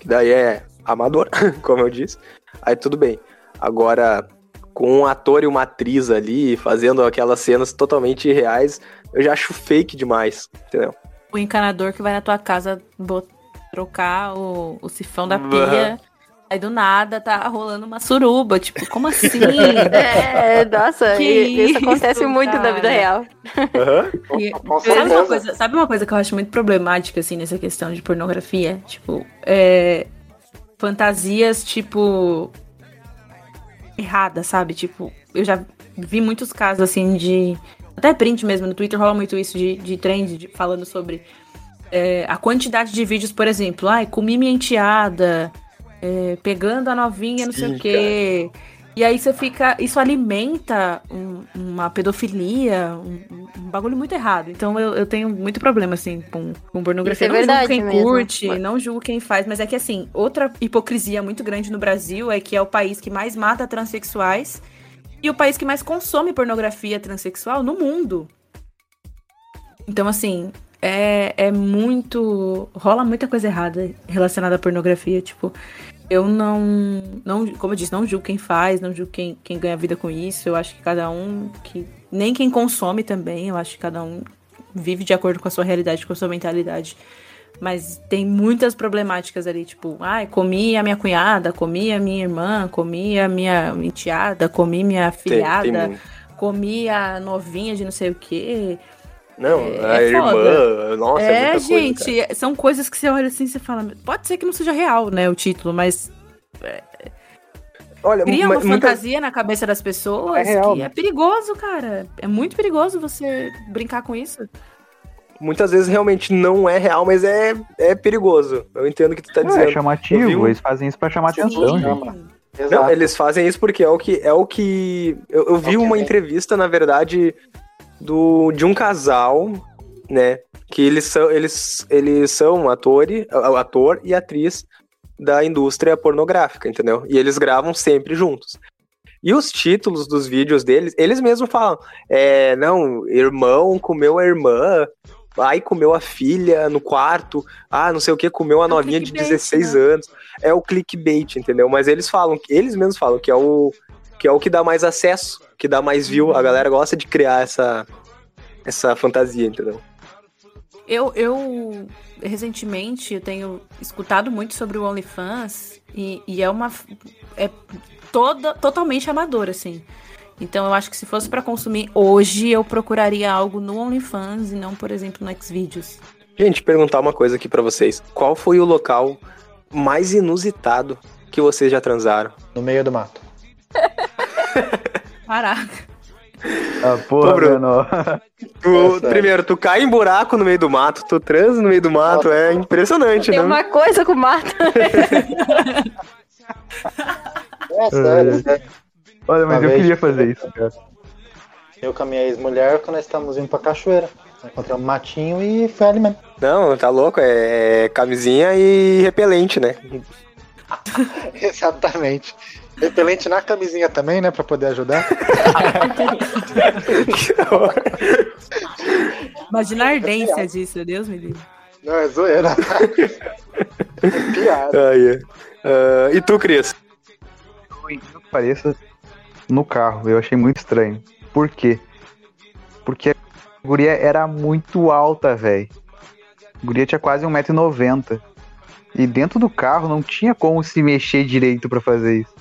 que daí é amador, como eu disse. Aí tudo bem. Agora, com um ator e uma atriz ali, fazendo aquelas cenas totalmente irreais, eu já acho fake demais, entendeu?
O encanador que vai na tua casa trocar o, o sifão da pia Aí do nada tá rolando uma suruba. Tipo, como assim?
É, nossa,
Que
isso,
isso,
acontece muito na vida
cara.
real.
Aham.
E- sabe, uma coisa, sabe uma coisa que eu acho muito problemática, assim, nessa questão de pornografia? Tipo, é, fantasias, tipo, erradas, sabe? Tipo, eu já vi muitos casos, assim, de... Até print mesmo, no Twitter rola muito isso de, de trend, de- falando sobre é, a quantidade de vídeos, por exemplo. Ai, comi minha enteada, é, pegando a novinha, não sei
Sim,
o quê. E aí você fica. Isso alimenta um- uma pedofilia, um, um bagulho muito errado. Então eu, eu tenho muito problema, assim, com, com pornografia.
Isso é
não julgo quem
mesmo.
curte, não julgo quem faz, mas é que assim, outra hipocrisia muito grande no Brasil é que é o país que mais mata transexuais e o país que mais consome pornografia transexual no mundo. Então, assim, é, é muito. rola muita coisa errada relacionada à pornografia. Tipo, eu não, não. Como eu disse, não julgo quem faz, não julgo quem, quem ganha vida com isso. Eu acho que cada um. que Nem quem consome também, eu acho que cada um vive de acordo com a sua realidade, com a sua mentalidade. Mas tem muitas problemáticas ali, tipo, ai, comi a minha cunhada, comi a minha irmã, comi a minha enteada, comi minha filhada,
tem muito.
comi a novinha de não sei o quê.
Não,
É-
a
é
irmã,
foda.
nossa, é,
é,
muita coisa,
gente, é- são coisas que você olha assim e você fala, pode ser que não seja real, né, o título, mas
cara. Olha,
cria uma
muita-
fantasia na cabeça das pessoas
É real,
que é perigoso, cara. É muito perigoso você brincar com isso.
Muitas vezes realmente não é real, mas é, é perigoso. Eu entendo o que tu tá
Não,
dizendo.
é chamativo,
um-
eles fazem isso pra chamar
Sim.
atenção, gente.
Chama.
Não, eles fazem isso porque é o que é o que eu, eu vi
É
uma entrevista na verdade do de um casal, né, que eles são eles eles são atores, ator e atriz da indústria pornográfica, entendeu? E eles gravam sempre juntos. E os títulos dos vídeos deles, eles mesmos falam, é, não, irmão comeu a irmã, aí comeu a filha no quarto, ah, não sei o que, comeu a
É
novinha de
clickbait,
16
né?
anos. É o clickbait, entendeu? Mas eles falam, eles mesmos falam que é o que é o que dá mais acesso, que dá mais view. A galera gosta de criar essa essa fantasia, entendeu?
Eu, eu recentemente eu tenho escutado muito sobre o OnlyFans e, e é uma é toda totalmente amador assim. Então eu acho que se fosse pra consumir hoje eu procuraria algo no OnlyFans e não, por exemplo, no Xvideos.
Gente, perguntar uma coisa aqui pra vocês. Qual foi o local mais inusitado que vocês já transaram?
No meio do mato.
Caraca.
Ah, porra,
Ô, Bruno.
mano.
Tu,
É sério.
primeiro, tu cai em buraco no meio do mato, tu transa no meio do mato, é impressionante,
Tem
né?
uma coisa com o mato.
É sério, sério.
Olha, mas eu queria fazer isso, cara.
Eu com a minha ex-mulher, quando nós estamos indo pra cachoeira. Encontramos um matinho e foi ali mesmo.
Não, tá louco, é camisinha e repelente, né?
Exatamente. Repelente na camisinha também, né? Pra poder ajudar.
Imagina a ardência disso, Deus me livre.
Não, é zoeira. É Piada.
Ai, é. Ah, e tu, Cris?
Que pareça, no carro. Eu achei muito estranho. Por quê? Porque a guria era muito alta, velho. A guria tinha quase 1,90m. E dentro do carro não tinha como se mexer direito pra fazer isso.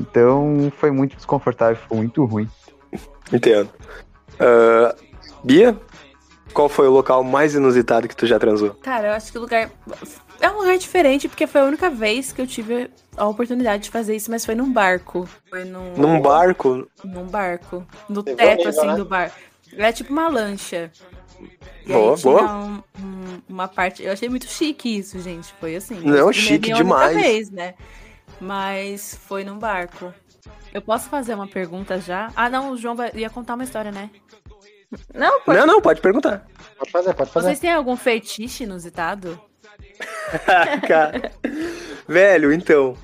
Então foi muito desconfortável, foi muito ruim.
Entendo. Ah, Bia, qual foi o local mais inusitado que tu já transou?
Cara, eu acho que o lugar. É um lugar diferente, porque foi a única vez que eu tive a oportunidade de fazer isso, mas foi num barco. Foi num,
Num barco?
num barco. No
Levou
teto,
nível,
assim,
né?
do bar. É tipo uma lancha. E
Boa, boa.
um- um- uma parte. Eu achei muito chique isso, gente. Foi assim.
Não, chique
minha única
demais.
Vez, né? Mas foi num barco. Eu posso fazer uma pergunta já? Ah, não, o João vai- ia contar uma história, né?
Não, pode.
Não, não, pode perguntar.
Pode fazer, pode fazer.
Vocês têm algum fetiche inusitado?
Cara. Velho, então.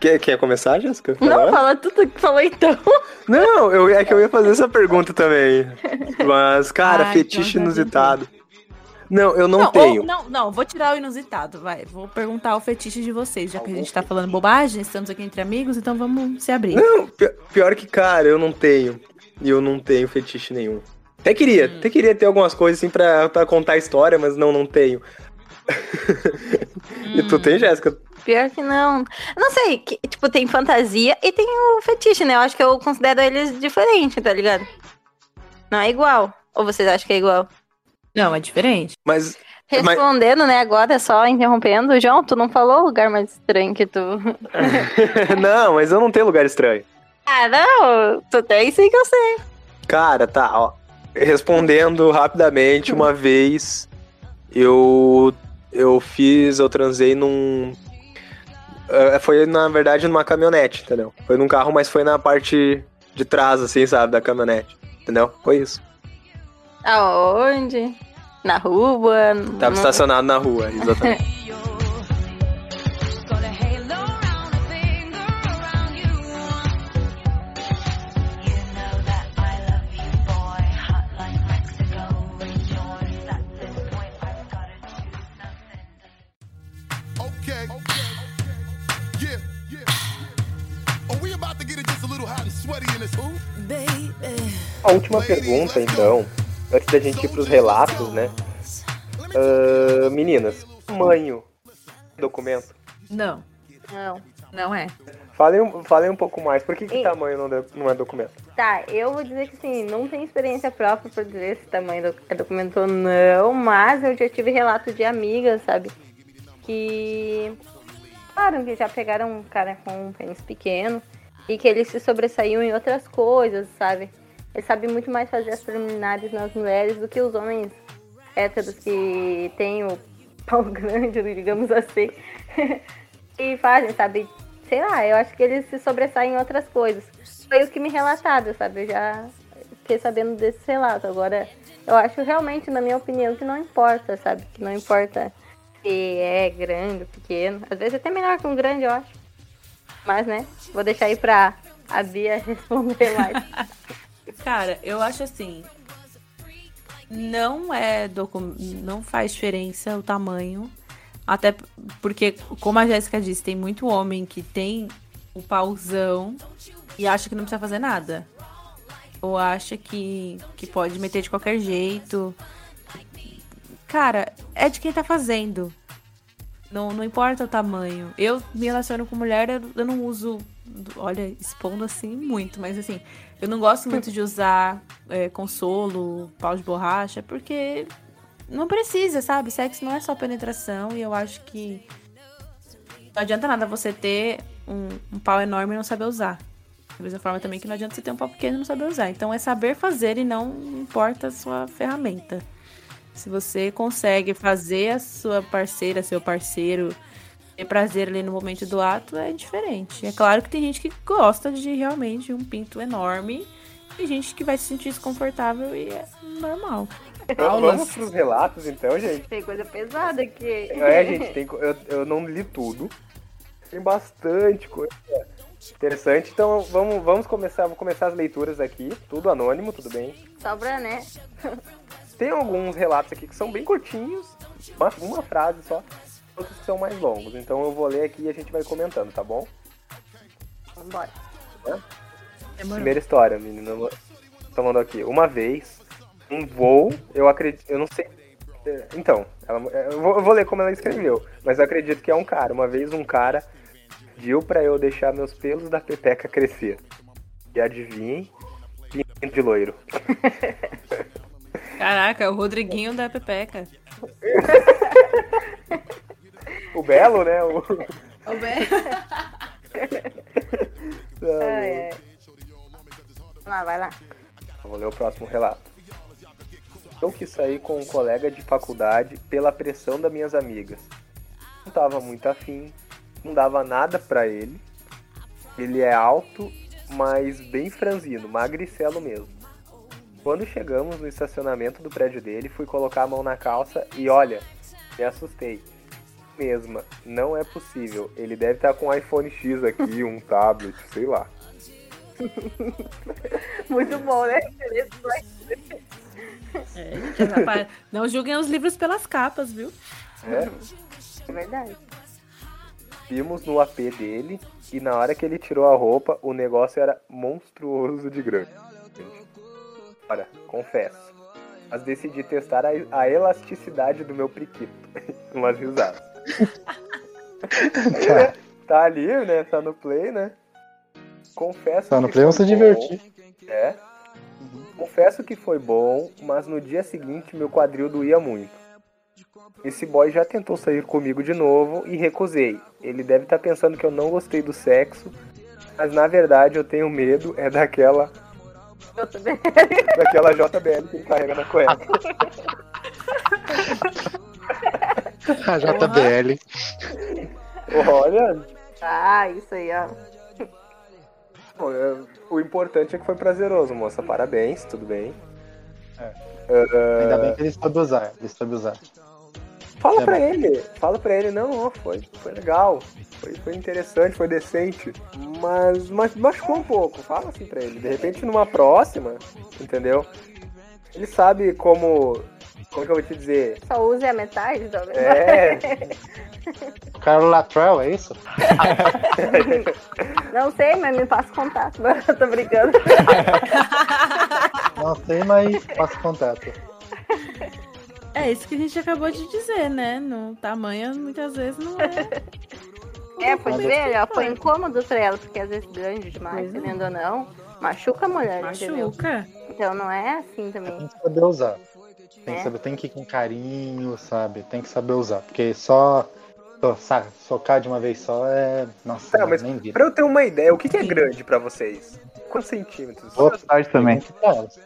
Quer, quer começar, Jéssica?
Não, fala tudo que falou então.
Não, eu, é que eu ia fazer essa pergunta também. Mas, cara,
Ah,
fetiche inusitado. Não, eu não,
ou-
tenho.
não, não, vou tirar o inusitado, vai. Vou perguntar o fetiche de vocês, já que a gente tá falando bobagem, estamos aqui entre amigos, então vamos se abrir.
Não, pi- pior que, cara, eu não tenho. E eu não tenho fetiche nenhum. Até queria,
Hum.
até queria ter algumas coisas assim pra, pra contar a história, mas não, não tenho. E tu tem, Jéssica?
Pior que não. Eu Não sei, que, tipo, tem fantasia e tem o fetiche, né? Eu acho que eu considero eles diferentes, tá ligado? Não é igual. Ou vocês acham que é igual?
Não, é diferente.
Mas
Respondendo, né, agora, só interrompendo. João, tu não falou o lugar mais estranho que tu.
não, mas eu não tenho lugar estranho.
ah, não! Tu tem sim que eu sei.
Cara, tá, ó. Respondendo rapidamente, uma vez eu eu fiz, eu transei num eh, foi na verdade numa caminhonete, entendeu? Foi num carro, mas foi na parte de trás assim, sabe, da caminhonete. Entendeu? Foi isso.
Aonde? Na rua?
Tava
no-
estacionado na rua, exatamente.
A
última pergunta, então, antes da gente ir pros relatos, né? Ah, meninas, tamanho do documento.
Não,
Não.
não é.
Falem, um- falem um pouco mais. Por que, que
E-
tamanho não, de- não é documento?
Tá, eu vou dizer que assim, não tenho experiência própria pra dizer se tamanho do, é documento ou não, mas eu já tive relato de amigas, sabe? Que falaram que já pegaram um cara com um pênis pequeno e que eles se sobressaíam em outras coisas, sabe? Eles sabem muito mais fazer as preliminares nas mulheres do que os homens héteros que têm o pau grande, digamos assim, e fazem, sabe? Sei lá, eu acho que eles se sobressaem em outras coisas. Foi o que me relataram, sabe? Eu já fiquei sabendo desse relato. Agora, eu acho realmente, na minha opinião, que não importa, sabe? Que não importa se é grande ou pequeno. Às vezes até melhor que um grande, eu acho. Mas, né? Vou deixar aí pra a Bia responder mais.
Cara, eu acho assim. Não é não faz diferença o tamanho. Até porque, como a Jéssica disse, tem muito homem que tem o pauzão e acha que não precisa fazer nada. Ou acha que, que pode meter de qualquer jeito. Cara, é de quem tá fazendo. Não, não importa o tamanho. Eu me relaciono com mulher, eu, eu não uso. Olha, expondo assim muito, mas assim, eu não gosto muito de usar é, consolo, pau de borracha, porque não precisa, sabe? Sexo não é só penetração e eu acho que não adianta nada você ter um, um pau enorme e não saber usar. Da mesma forma também que não adianta você ter um pau pequeno e não saber usar. Então é saber fazer e não importa a sua ferramenta. Se você consegue fazer a sua parceira, seu parceiro ter prazer ali no momento do ato, é diferente. É claro que tem gente que gosta de realmente um pinto enorme. Tem gente que vai se sentir desconfortável e é normal. Aulas.
Vamos pros relatos, então, gente.
Tem coisa pesada aqui.
É, gente, tem, eu, eu não li tudo. Tem bastante coisa interessante. Então vamos, vamos começar, vou começar as leituras aqui. Tudo anônimo, tudo bem.
Sobra, né?
Tem alguns relatos aqui que são bem curtinhos, uma, uma frase só. Outros que são mais longos. Então eu vou ler aqui e a gente vai comentando, tá bom?
Vambora.
Demorou.
Primeira história, menina. Falando aqui. Uma vez, um voo, eu acredito. Eu não sei. é, Então, ela- eu, vou, eu vou ler como ela escreveu, mas eu acredito que é um cara. Uma vez um cara pediu pra eu deixar meus pelos da pepeca crescer. E adivinhem, pinto de loiro.
Caraca, o Rodriguinho da Pepeca.
O Belo, né? O...
Ai, ai. Vamos lá, vai lá.
Vou ler o próximo relato. Eu que saí com um colega de faculdade pela pressão das minhas amigas. Não tava muito afim, não dava nada pra ele. Ele é alto, mas bem franzino, magricelo mesmo. Quando chegamos no estacionamento do prédio dele, fui colocar a mão na calça e olha, me assustei. Mesma, não é possível. Ele deve estar com um iPhone X aqui, um tablet, sei lá.
Muito bom, né?
É, Não julguem os livros pelas capas, viu?
É,
É verdade.
Vimos no AP dele e na hora que ele tirou a roupa, o negócio era monstruoso de grande. Ora, confesso. Mas decidi testar a, a elasticidade do meu priquito. Umas risadas.
Tá.
Tá ali, né? Tá no play, né? Confesso
Tá no
que
play, vamos se divertir.
É. Confesso que foi bom, mas no dia seguinte meu quadril doía muito. Esse boy já tentou sair comigo de novo e recusei. Ele deve estar pensando que eu não gostei do sexo, mas na verdade eu tenho medo é daquela
Também.
daquela JBL que ele carrega na cueca.
A JBL.
Olha,
Ah, isso aí, ó.
Bom, é, o importante é que foi prazeroso, moça. Parabéns, tudo bem.
Ainda bem que ele soube usar. Ele soube usar.
Fala
É
pra
bom.
ele, fala pra ele, não, foi, foi legal, foi, foi interessante, foi decente, mas, mas machucou um pouco, fala assim pra ele. De repente numa próxima, entendeu? Ele sabe como. Como que eu vou te dizer?
Só use a metade, talvez.
É,
Carlos Latrell, é isso?
Não sei, mas me passa contato. Eu tô brincando.
Não sei, mas faço contato.
É isso que a gente acabou de dizer, né? No tamanho, muitas vezes não é.
É, foi ver, ó, foi incômodo pra ela, porque às vezes grande demais,
Pois é.
querendo ou não, machuca a mulher, entendeu?
Machuca.
Então não é assim também.
Tem que saber usar. Tem que,
É.
saber, tem que ir com carinho, sabe? Tem que saber usar. Porque só socar de uma vez só é. Nossa,
Tá, mas
nem vira.
pra eu ter uma ideia, o que, que é grande pra vocês? Quantos centímetros?
Boa tarde também.
Elas.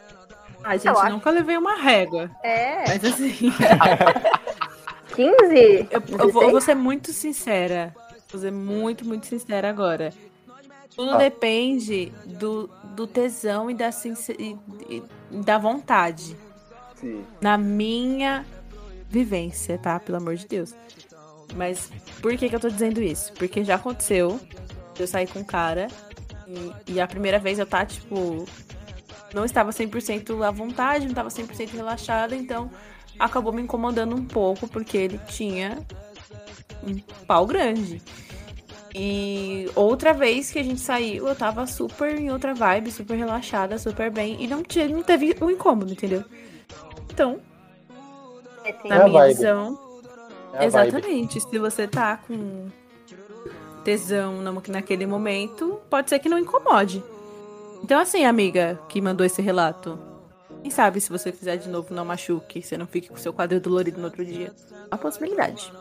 A gente
Eu acho-
nunca levei uma régua.
É,
Mas assim,
15?
eu, eu vou, eu vou ser muito sincera. Vou ser muito, muito sincera agora. Tudo
Ah.
depende do, do tesão e da, sincer- e- e- e da vontade.
Sim.
Na minha vivência, tá? Pelo amor de Deus. Mas por que, que eu tô dizendo isso? Porque já aconteceu. Eu saí com um cara. E, e a primeira vez eu tá, tipo. Não estava 100% à vontade, não estava 100% relaxada. Então acabou me incomodando um pouco. Porque ele tinha um pau grande. E outra vez que a gente saiu, eu tava super em outra vibe, super relaxada, super bem. E não, tinha, não teve o incômodo, entendeu? Então,
É,
na minha
vibe.
visão,
É
exatamente. Se você tá com tesão na- naquele momento, pode ser que não incomode. Então, assim, amiga que mandou esse relato, quem sabe se você fizer de novo não machuque, você não fique com seu quadril dolorido no outro dia. É uma possibilidade.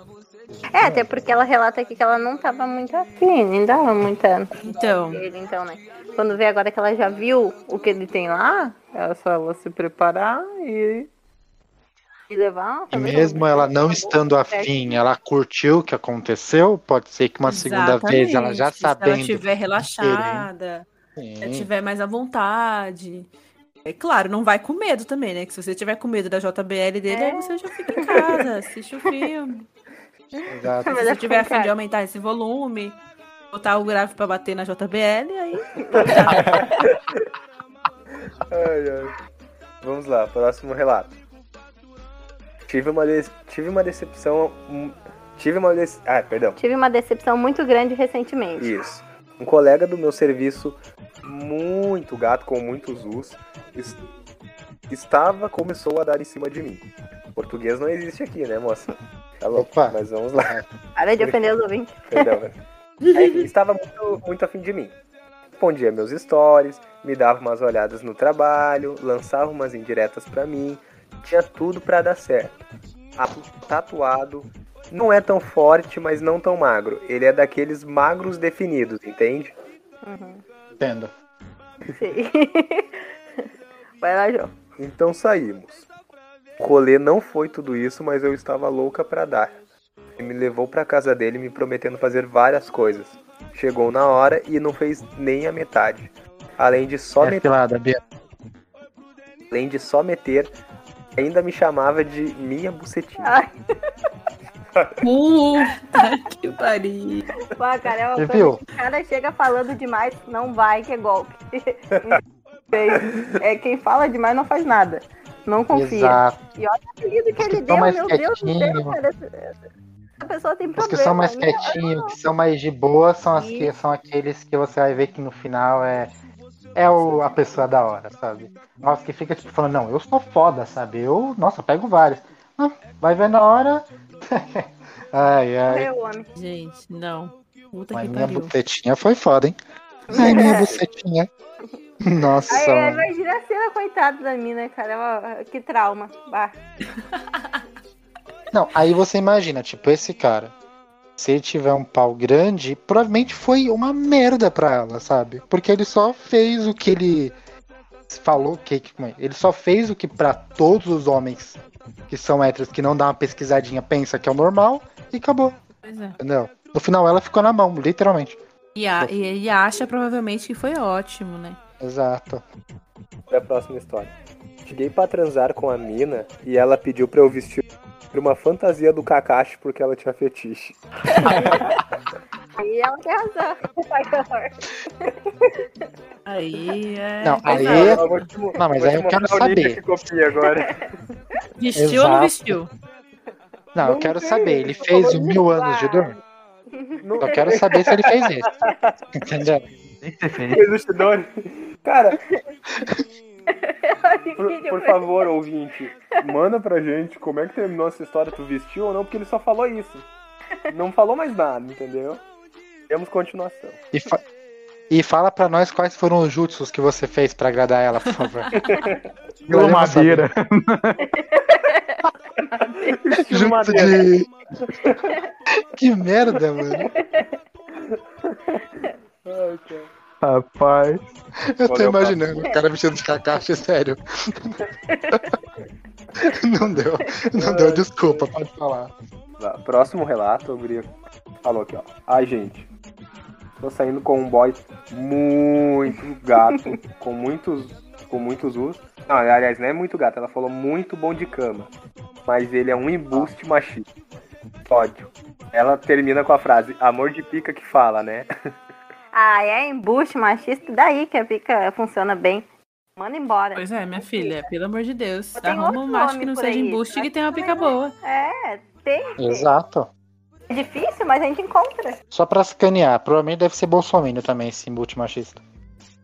É, até porque ela relata aqui que ela não tava muito afim, nem dava muita
Então,
ele, então, né? Quando vê agora que ela já viu o que ele tem lá, é só ela se preparar e, e levar.
E mesmo ela não estando afim, ela curtiu o que aconteceu, pode ser que uma segunda vez ela já
exatamente. Se ela
sabendo.
estiver relaxada, ela
Sim,
tiver mais à vontade. É claro, não vai com medo também, né? Que se você tiver com medo da JBL dele, aí você já fica em casa, assiste o filme.
exato.
Se você tiver
ficar em
afim de aumentar esse volume, botar o grave pra bater na JBL, aí.
Ai, ai. Vamos lá, próximo relato. Tive uma, de- tive uma decepção. hum, Tive uma. dece- Ah, perdão.
Tive uma decepção muito grande recentemente.
Isso. Um colega do meu serviço, muito gato, com muitos us, es- estava, começou a dar em cima de mim. Português não existe aqui, né, moça? Tá louco,
Opa.
mas vamos lá.
Para de ofender os ouvintes.
Perdão, estava muito, muito afim de mim. Respondia meus stories, me dava umas olhadas no trabalho, lançava umas indiretas pra mim. Tinha tudo pra dar certo. Tatu- Tatuado. Não é tão forte, mas não tão magro. Ele é daqueles magros definidos, entende?
Entendo.
Sim. Vai lá, João.
Então saímos. O rolê não foi tudo isso, mas eu estava louca pra dar. Ele me levou pra casa dele me prometendo fazer várias coisas. Chegou na hora e não fez nem a metade. Além de só
É
meter, além de só meter, ainda me chamava de minha bucetinha.
Ai,
Puta que pariu.
pô, cara, é uma
viu?
que o cara chega falando demais, não vai, que é golpe. é, quem fala demais não faz nada. Não confia.
Exato.
E olha o apelido que
Os
ele deu, meu Deus do céu, cara. A pessoa tem
Os
problema.
que são mais
né?
quietinhos, que são mais de boa, são, as que, são aqueles que você vai ver que no final é, é o, a pessoa da hora, sabe? Nossa, que fica tipo falando, não, eu sou foda, sabe? Eu, nossa, eu pego vários. Não, vai ver na hora. Ai, ai.
O homem.
Gente, não. Puta
Mas
que
minha
pariu.
bucetinha foi foda, hein? Ai, minha bucetinha. Nossa,
Aí, imagina a cena, coitada da mina, cara. Que trauma. Bah.
Não, aí você imagina, tipo, esse cara. Se ele tiver um pau grande, provavelmente foi uma merda pra ela, sabe? Porque ele só fez o que ele falou que é? ele só fez o que pra todos os homens que são héteros que não dá uma pesquisadinha pensa que é o normal e acabou,
Pois é.
entendeu? No final ela ficou na mão, literalmente.
E, a- e ele acha provavelmente que foi ótimo, né?
Exato.
Pra próxima história. Cheguei pra transar com a mina e ela pediu pra eu vestir uma fantasia do Kakashi porque ela tinha fetiche.
Aí ela tem razão. Ai, que horror.
Aí é.
Não, aí
te
Não, mas aí eu quero saber.
que copia agora.
Vestiu ou não vestiu?
Não, eu quero saber, ele fez mil anos de dor?
Não
Eu quero saber se ele fez isso. Entendeu?
Cara, por, por favor, ouvinte, manda pra gente como é que terminou essa história, tu vestiu ou não, porque ele só falou isso. Não falou mais nada, entendeu? Temos continuação.
E, fa- e fala pra nós quais foram os jutsus que você fez pra agradar ela, por favor. Saber.
madeira.
Jutsu de. que merda, mano.
Ai, cara.
Rapaz.
Eu tô
Valeu,
imaginando o cara vestido de Kakashi, sério. Não deu, não deu, desculpa, pode falar.
Próximo relato, o Guri falou aqui, ó. Ai, gente. Tô saindo com um boy muito gato, com muitos, com muitos usos. Não, aliás, não é muito gato, ela falou muito bom de cama. Mas ele é um embuste machista. Ódio. Ela termina com a frase, amor de pica que fala, né?
Ah, é embuste machista, daí que a pica funciona bem. Manda embora.
Pois é, minha filha, pelo amor de Deus.
Tem
Arruma um macho que não seja
aí,
embuste
mas
que tenha uma pica boa.
É, tem.
Exato.
É difícil, mas a gente encontra.
Só pra sacanear, provavelmente deve ser bolsominion também, esse embute machista.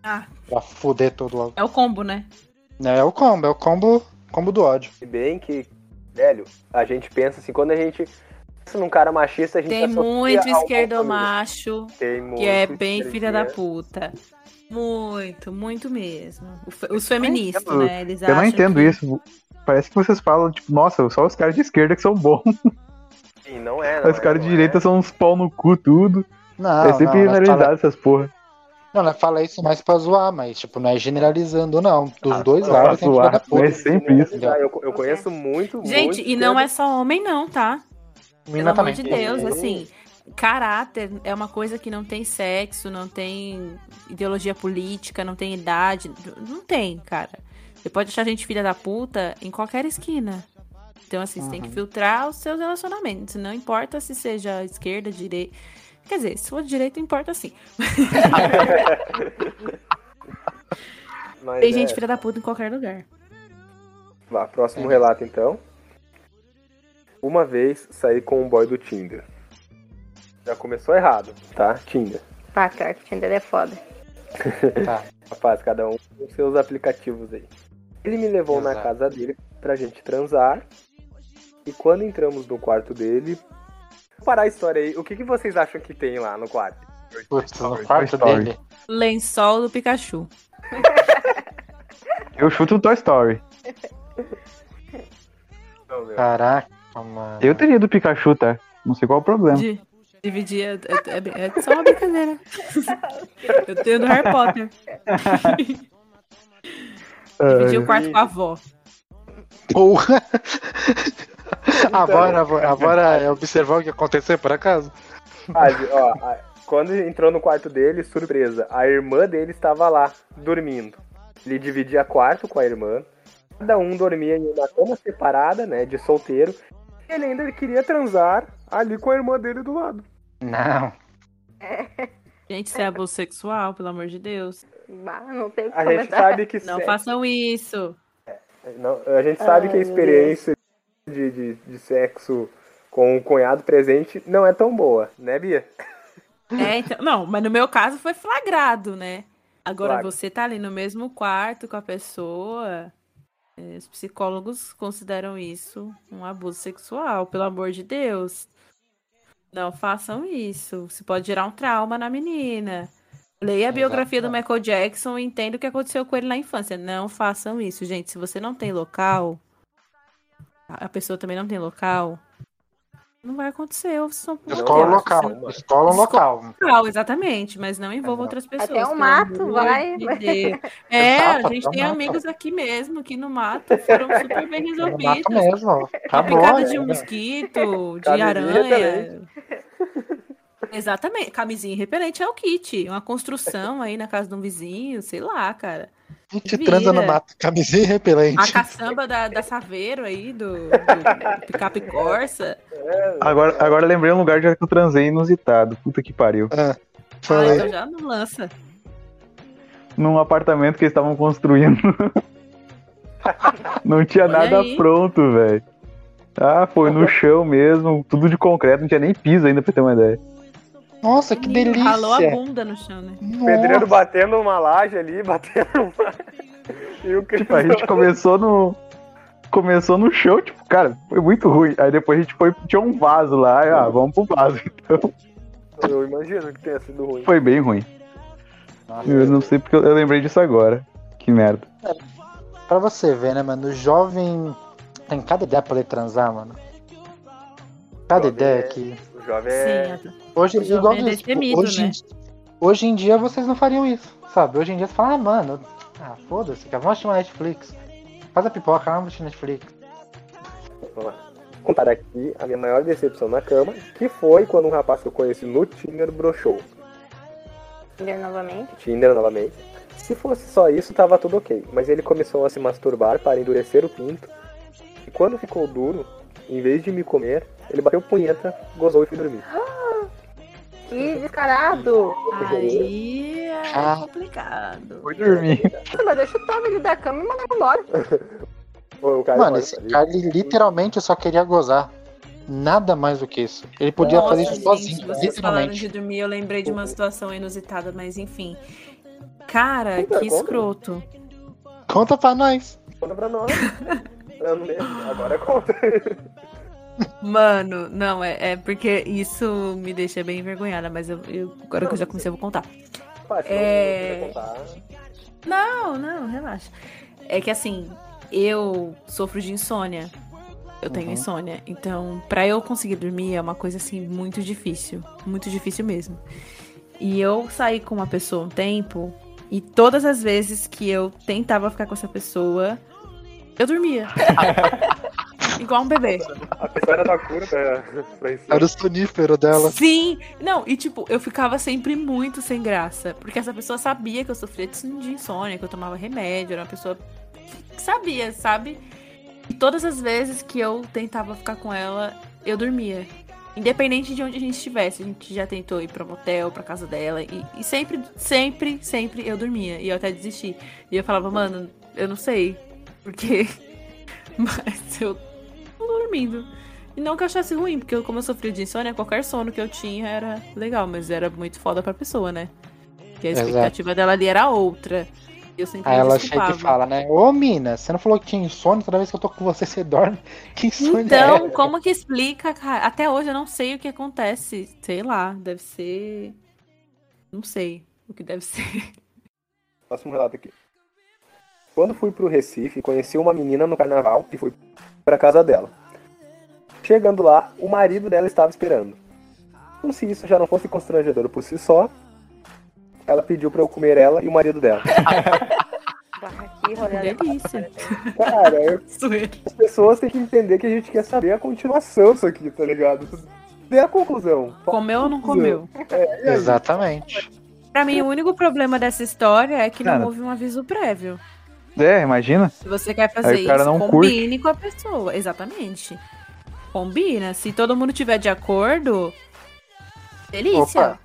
Ah,
Pra fuder tudo logo.
é o combo, né?
É o combo, é o combo, combo do ódio.
Se bem que, velho, a gente pensa assim, quando a gente pensa num cara machista, a gente
Tem muito
ao
esquerdomacho
Tem muito
que é bem filha da puta. Muito, muito mesmo. Os feministas, né? Eles
Eu não entendo
que-
isso. Parece que vocês falam, tipo, nossa, só os caras de esquerda que são bons.
Sim, não é, não
Os
é,
caras
não
de direita
é.
são uns pau no cu, tudo.
Não,
é sempre
não,
generalizado
fala,
essas porra.
não, nós fala isso mais pra zoar, mas tipo, não é generalizando não. Dos dois
pra
lados tem
zoar,
puta.
é sempre isso.
entendeu?
Ah, eu, eu conheço muito,
Gente,
muito
e não é só homem, não, tá? Pelo amor de Deus,
Sim.
assim, caráter é uma coisa que não tem sexo, não tem ideologia política, não tem idade, não tem, cara. Você pode achar gente filha da puta em qualquer esquina. Então, assim, você tem que filtrar os seus relacionamentos. Não importa se seja esquerda, direita. Quer dizer, se for de direita, importa sim.
Mas
Tem
é,
gente filha da puta em qualquer lugar.
Vá, próximo relato então. Uma vez saí com um boy do Tinder. Já começou errado, tá? Tinder.
Pá, cara, que Tinder é foda.
Tá.
Rapaz, cada um com seus aplicativos aí. Ele me levou na
Exato.
casa dele pra gente transar. E quando entramos no quarto dele. Vou parar a história aí. O que, que vocês acham que tem lá no quarto?
Putz, no quarto
Story.
dele.
Lençol do Pikachu.
Eu chuto o Toy Story.
Não, meu.
Caraca, mano.
Eu teria do Pikachu, tá? Não sei qual é o problema.
De, dividir é, é- é só uma brincadeira. Eu tenho do Harry Potter. Dividir o quarto com a avó.
Porra! agora, agora é observar o que aconteceu por acaso?
Ah, ó, quando entrou no quarto dele, surpresa, a irmã dele estava lá, dormindo. Ele dividia quarto com a irmã. Cada um dormia em uma cama separada, né, de solteiro. Ele ainda queria transar ali com a irmã dele do lado.
Não.
Gente, isso é abuso sexual, pelo amor de Deus.
Bah, não tem o que
A gente sabe que
Não façam isso.
Não, a gente sabe que a
Ai,
experiência de, de, de sexo com o cunhado presente não é tão boa, né, Bia?
É, então, não, mas no meu caso foi flagrado, né? Agora
Claro.
você tá ali no mesmo quarto com a pessoa. é, Os psicólogos consideram isso um abuso sexual, pelo amor de Deus. Não façam isso. Isso pode gerar um trauma na menina. Leia a biografia do Michael Jackson e entenda o que aconteceu com ele na infância. Não façam isso, gente. Se você não tem local, a pessoa também não tem local, não vai acontecer. Vocês são
Escola local. Escola local.
local, exatamente, mas não envolva outras pessoas.
Até
pelo
mato, vai.
de. É,
Exato,
a gente tem
um mato.
amigos aqui mesmo, aqui no mato, foram super bem
No mato
resolvidos.
mesmo.
Uma
Acabou.
picada de um
né?
mosquito, de aranha. Exatamente. Camisinha repelente é o kit. Uma construção aí na casa de um vizinho, sei lá, cara.
A gente
Vira.
transa no mato. Camisinha repelente.
A caçamba da, da Saveiro aí, do, do picape Corsa.
Agora, agora eu lembrei um lugar já que eu transei inusitado. Puta que pariu.
Ah,
Ah, então já não lança.
Num apartamento que eles estavam construindo. Não tinha
Olha
nada
aí.
pronto, velho. Ah, foi no chão mesmo, tudo de concreto, não tinha nem piso ainda pra ter uma ideia.
Nossa, que delícia.
Ralou a bunda no chão, né?
O pedreiro batendo uma laje ali, batendo uma... E o
Tipo, a gente começou no. Começou no chão, tipo, cara, foi muito ruim. Aí depois a gente foi. Tinha um vaso lá, e, ah, vamos pro vaso. Então
Eu imagino que tenha sido ruim.
foi bem ruim.
Nossa,
Eu não sei porque eu, eu lembrei disso agora. Que merda.
Pra você ver, né, mano? O jovem tem cada ideia pra ele transar, mano. Cada ideia
é-
que.
O jovem é...
Sim,
Hoje, igual
é
tipo, hoje,
né?
em, hoje em dia vocês não fariam isso, sabe? Hoje em dia você fala, ah, mano, ah, foda-se, cara, vamos assistir uma Netflix. Faz a pipoca, vamos assistir Netflix.
Vamos lá. Vou contar aqui a minha maior decepção na cama, que foi quando um rapaz que eu conheci no Tinder broxou.
Tinder novamente.
Tinder novamente. Se fosse só isso, tava tudo ok. Mas ele começou a se masturbar para endurecer o pinto. E quando ficou duro, em vez de me comer, ele bateu punheta, gozou e foi dormir.
Que descarado.
Aí é
Ah.
complicado.
Foi dormir.
Mas eu chutava ele da cama e mandava embora.
O
Mano, esse cara ele literalmente só queria gozar. Nada mais do que isso. Ele podia
Nossa,
fazer isso
gente,
sozinho,
vocês falaram
literalmente.
de dormir, eu lembrei de uma situação inusitada, mas enfim. Cara, que
conta.
escroto.
Conta pra nós.
Conta pra nós. Eu não lembro. Agora conta.
Mano, não, é, é porque isso me deixa bem envergonhada, mas eu, eu- agora que eu já comecei, eu vou contar.
Pode,
É.
não
não, relaxa. É que assim, eu sofro de insônia. Eu tenho
Uhum.
insônia. Então, pra eu conseguir dormir é uma coisa assim muito difícil. Muito difícil mesmo. E eu saí com uma pessoa um tempo. E todas as vezes que eu tentava ficar com essa pessoa, eu dormia. Igual um bebê.
A pessoa era da cura pra, pra isso.
Era o sonífero dela.
Sim! Não, e tipo, eu ficava sempre muito sem graça. Porque essa pessoa sabia que eu sofria de insônia, que eu tomava remédio, era uma pessoa que sabia, sabe? E todas as vezes que eu tentava ficar com ela, eu dormia. Independente de onde a gente estivesse. A gente já tentou ir pra motel, pra casa dela. E, e sempre, sempre, sempre eu dormia. E eu até desisti. E eu falava, mano, eu não sei. Porque. Mas eu dormindo. E não que eu achasse ruim, porque eu, como eu sofria de insônia, qualquer sono que eu tinha era legal, mas era muito foda pra pessoa, né? Porque a
Exato.
expectativa dela ali era outra. E eu sempre
Aí ela chega e fala, né? Ô mina, você não falou que tinha insônia? Toda vez que eu tô com você, você dorme. Que insônia é
Então, como que explica, cara? Até hoje eu não sei o que acontece. Sei lá, deve ser. Não sei o que deve ser.
Próximo relato aqui. Quando fui pro Recife, conheci uma menina no carnaval e fui pra casa dela. Chegando lá, o marido dela estava esperando. Como se isso já não fosse constrangedor por si só, ela pediu pra eu comer ela e o marido dela.
Que
Delícia.
Cara, eu- as pessoas têm que entender que a gente quer saber a continuação disso aqui, tá ligado? Dê a conclusão.
Comeu ou não comeu?
É?
Exatamente.
Pra mim, o único problema dessa história é que não
Cara.
houve um aviso prévio.
É, imagina.
Se você quer fazer
Aí o cara
isso,
não
combine com a pessoa. Exatamente. Combina. Se todo mundo tiver de acordo, delícia.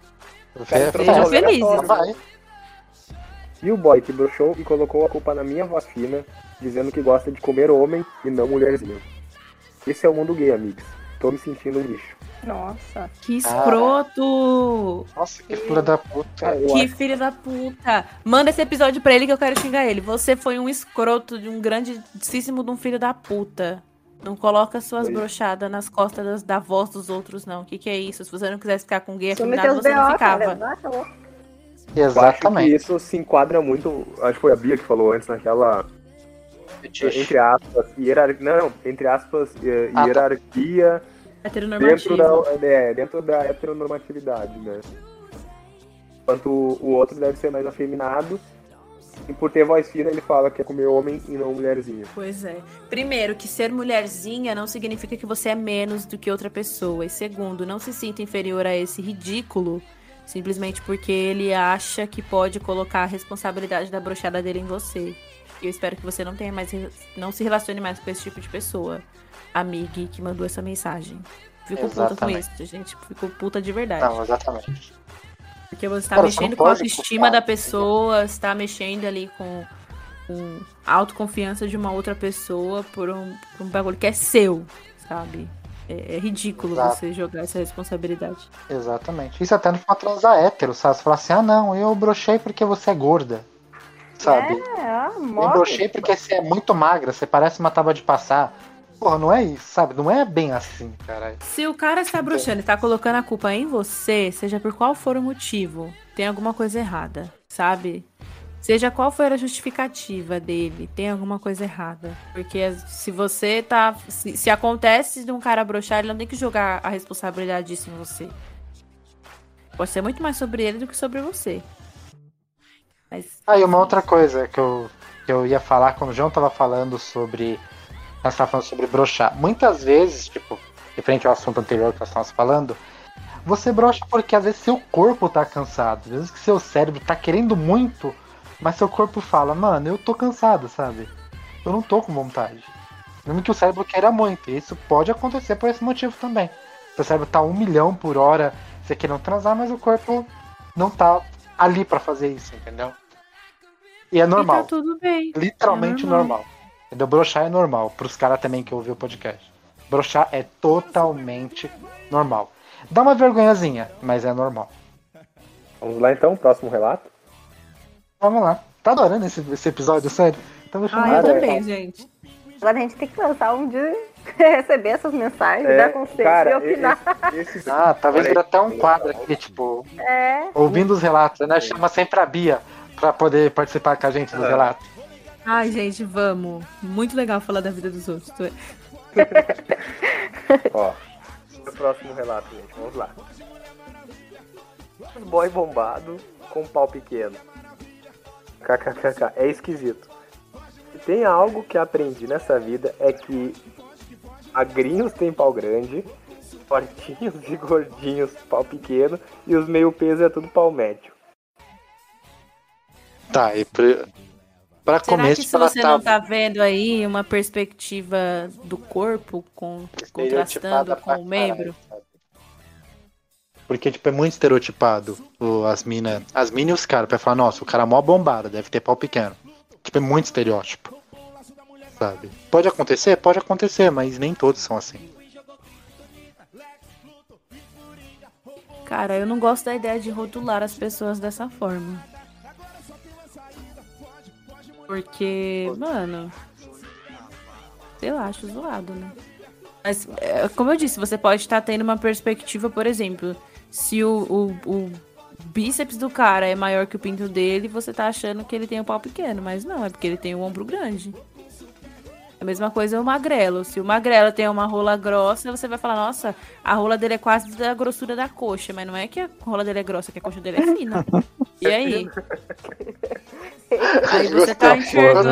Sejam
fé-
felizes.
Vai.
E o boy que broxou e colocou a culpa na minha voz fina, dizendo que gosta de comer homem e não mulherzinha. Esse é o mundo gay, amigos. Tô me sentindo um lixo.
Nossa.
Que escroto!
Nossa, que filha da puta.
Eu
Que filho da puta! Manda esse episódio pra ele que eu quero xingar ele. Você foi um escroto de um grandíssimo de um filho da puta. Não coloca suas brochadas nas costas das- da voz dos outros, não. O que, que é isso? Se você não quisesse ficar com gay
teus
você não ficava.
Exatamente.
isso se enquadra muito. Acho que foi a Bia que falou antes naquela. Entre aspas, hierarquia. Não, entre aspas, eh,
Ah, tá.
Dentro da, é, dentro da heteronormatividade, né? Enquanto o outro deve ser mais afeminado. E por ter voz fina, ele fala que é comer homem e não mulherzinha.
Pois é. Primeiro, que ser mulherzinha não significa que você é menos do que outra pessoa. E segundo, não se sinta inferior a esse ridículo simplesmente porque ele acha que pode colocar a responsabilidade da brochada dele em você. E eu espero que você não tenha mais não se relacione mais com esse tipo de pessoa, amiga que mandou essa mensagem. Fico puta com
Exatamente.
isso, gente. Fico puta de verdade.
Não, exatamente.
Porque você está
Cara,
mexendo com a autoestima
culpar,
da pessoa, está mexendo ali com, com a autoconfiança de uma outra pessoa por um, por um bagulho que é seu, sabe? É, é ridículo
Exato.
você jogar essa responsabilidade.
Exatamente. Isso até não pra transar hétero, sabe? Você fala assim, ah não, eu brochei porque você é gorda. Sabe?
É, ó,
eu brochei porque você é muito magra, você parece uma tábua de passar. Porra, não é isso, sabe? Não é bem assim, cara.
Se o cara está bruxando e está colocando a culpa em você, seja por qual for o motivo, tem alguma coisa errada, sabe? Seja qual for a justificativa dele, tem alguma coisa errada. Porque se você tá. Se, se acontece de um cara broxar, ele não tem que jogar a responsabilidade disso em você. Pode ser muito mais sobre ele do que sobre você. Mas.
Ah, e uma outra coisa que eu, que eu ia falar quando o João tava falando sobre. Nós tava falando sobre brochar. Muitas vezes, tipo, referente ao assunto anterior que nós estávamos falando, você brocha porque às vezes seu corpo tá cansado. Às vezes que seu cérebro tá querendo muito, mas seu corpo fala, mano, eu tô cansado, sabe? Eu não tô com vontade. Mesmo que o cérebro queira muito. E isso pode acontecer por esse motivo também. Seu cérebro tá um milhão por hora, você querendo transar, mas o corpo não tá ali pra fazer isso, entendeu? E é
E
normal.
tá tudo bem.
Literalmente
É
normal.
normal.
Entendeu? Brochar é normal. Pros caras também que ouviu o podcast. Brochar é totalmente normal. Dá uma vergonhazinha, mas é normal.
Vamos lá então, próximo relato.
Vamos lá. Tá adorando esse, esse episódio, sério? Então
Ah, eu também, gente.
Agora a gente tem que lançar um de receber essas mensagens, dar conselhos
cara,
e opinar.
esse- esse-
Ah, talvez vire até um quadro aqui, tipo,
É.
ouvindo os relatos, né? Chama sempre a Bia pra poder participar com a gente dos
É.
relatos.
Ai, gente, vamos. Muito legal falar da vida dos outros.
Ó, o próximo relato, gente. Vamos lá. Boy bombado com pau pequeno. KKKK. É esquisito. Se tem algo que aprendi nessa vida é que magrinhos têm pau grande, fortinhos e gordinhos pau pequeno e os meio peso é tudo pau médio.
Tá, e pra, começo,
que se você
tá
não tá vendo aí uma perspectiva do corpo com contrastando com o membro?
caralho? Porque, tipo, é muito estereotipado o, as minas. As minas e os caras, pra falar, nossa, o cara é mó bombado, deve ter pau pequeno. Tipo, é muito estereótipo. Sabe? Pode acontecer? Pode acontecer, mas nem todos são assim.
Cara, eu não gosto da ideia de rotular as pessoas dessa forma. Porque, mano. Sei lá, acho zoado, né? Mas, é, como eu disse, você pode estar tendo uma perspectiva, por exemplo, se o, o, o bíceps do cara é maior que o pinto dele, você tá achando que ele tem um pau pequeno, mas não, é porque ele tem um ombro grande. A mesma coisa é o magrelo. Se o magrelo tem uma rola grossa, você vai falar, nossa, a rola dele é quase da grossura da coxa, mas não é que a rola dele é grossa, que a coxa dele é fina. E aí? Aí você tá enxergando.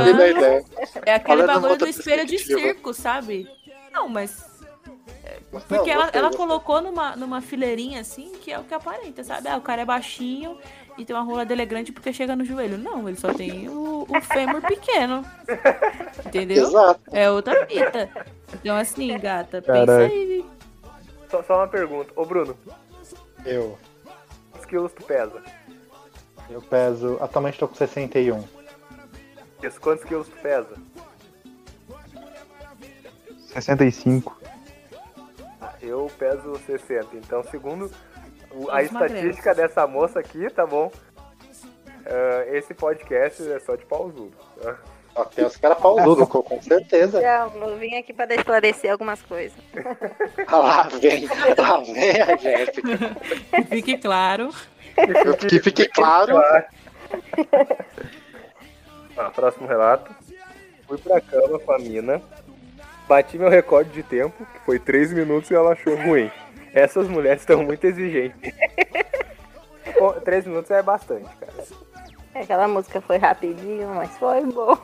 É aquele
Falando
bagulho do espelho de circo, sabe? Não, mas. Porque ela, ela colocou numa, numa fileirinha assim, que é o que aparenta, sabe? Ah, o cara é baixinho e tem uma rola dele é grande porque chega no joelho. Não, ele só tem o, o fêmur pequeno. Entendeu?
Exato.
É outra fita. Então, assim, gata, pensa aí.
Só, só uma pergunta. Ô Bruno,
Eu.
quantos quilos tu pesa?
Eu peso. Atualmente tô com 61.
Isso, quantos quilos tu pesa?
65.
Ah, Eu peso 60. Então, segundo a estatística dessa moça aqui, tá bom? Ah, esse podcast é só de pausudo. tá?
Até os caras pausudos, com com certeza.
Não, eu vim aqui pra esclarecer algumas coisas.
Ah, Lá vem, lá vem a Jéssica.
Que fique claro.
Que fique claro.
Ah, próximo relato. Fui pra cama com a mina. Bati meu recorde de tempo, que foi 3 minutos e ela achou ruim. Essas mulheres estão muito exigentes. 3 minutos é bastante, cara.
Aquela música foi rapidinho, mas foi bom.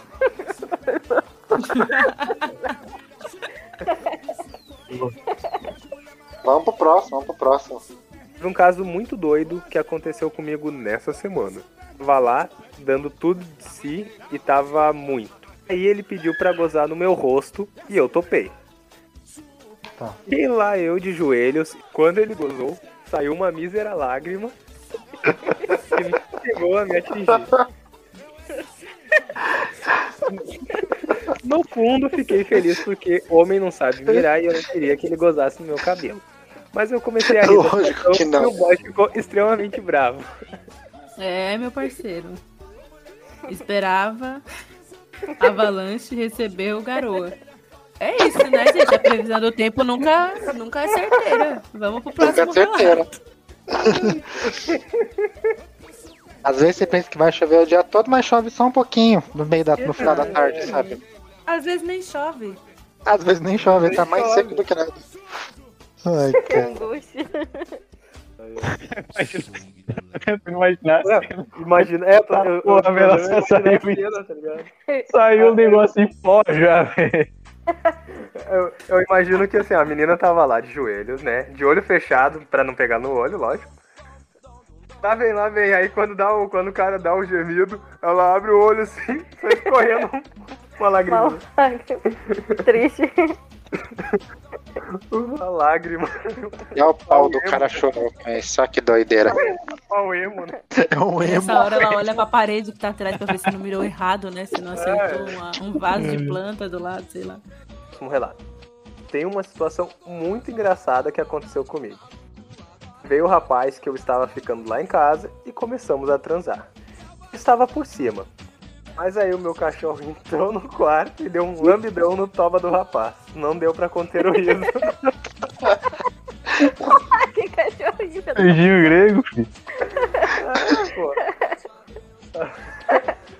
Vamos pro próximo, vamos pro próximo.
Teve um caso muito doido que aconteceu comigo nessa semana. Tava lá, dando tudo de si e tava muito. Aí ele pediu pra gozar no meu rosto e eu topei.
Tá.
E lá eu de joelhos, quando ele gozou, saiu uma mísera lágrima que me chegou a me atingir. No fundo, fiquei feliz porque homem não sabe virar e eu não queria que ele gozasse no meu cabelo. Mas eu comecei a rir
Lógico
situação
que não.
e o boy ficou extremamente bravo.
É, meu parceiro. Esperava Avalanche receber o garoa. É isso, né, gente? A previsão do tempo nunca, nunca é certeira. Vamos pro
Nunca
próximo
é certeira. Às vezes você pensa que vai chover o dia todo, mas chove só um pouquinho no meio da, no final da tarde, sabe?
Às vezes nem chove.
Às vezes nem chove, tá mais
chove.
seco do que nada. Ai, cara.
Angústia.
Imaginar.
Imagina, é, eu,
Porra,
eu,
velho,
eu, eu,
saiu
eu, tá ligado?
Saiu um negócio em pó já, velho.
Eu, eu imagino que assim, a menina tava lá de joelhos, né? De olho fechado, pra não pegar no olho, lógico. Lá vem, lá vem. Aí quando, dá o, quando o cara dá o gemido, ela abre o olho assim, foi escorrendo uma lágrima.
Mal- Triste.
Uma lágrima.
E é o pau do cara chorou, é só que doideira.
Ó, emo, né?
É um emo.
Nessa hora ela olha pra parede que tá atrás pra ver se não mirou errado, né? Se não acertou uma- um vaso de planta do lado, sei lá.
Um relato. Tem uma situação muito engraçada que aconteceu comigo. Veio o rapaz que eu estava ficando lá em casa e começamos a transar. Estava por cima. Mas aí o meu cachorro entrou no quarto e deu um lambidão no toba do rapaz. Não deu pra conter o riso.
que cachorrinho.
Beijinho grego, filho.
Ah.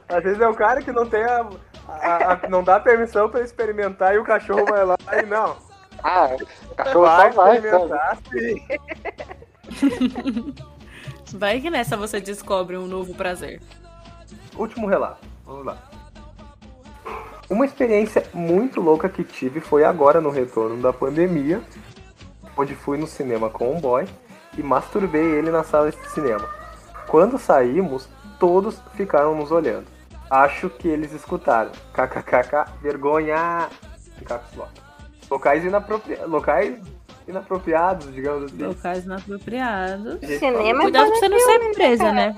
Às vezes é o cara que não tem a, a- a- não dá permissão pra experimentar e o cachorro vai lá e não.
Ah, o cachorro
Vai
só vai, sabe?
experimentar, sim.
Vai que nessa você descobre um novo prazer.
Último relato. Vamos lá. Uma experiência muito louca que tive foi agora no retorno da pandemia, onde fui no cinema com um boy e masturbei ele na sala de cinema. Quando saímos, todos ficaram nos olhando. Acho que eles escutaram. KKKK, vergonha! Locais, inapropri... Locais inapropriados, digamos assim.
Locais inapropriados.
Cinema é
Cuidado pra você não ser presa, né?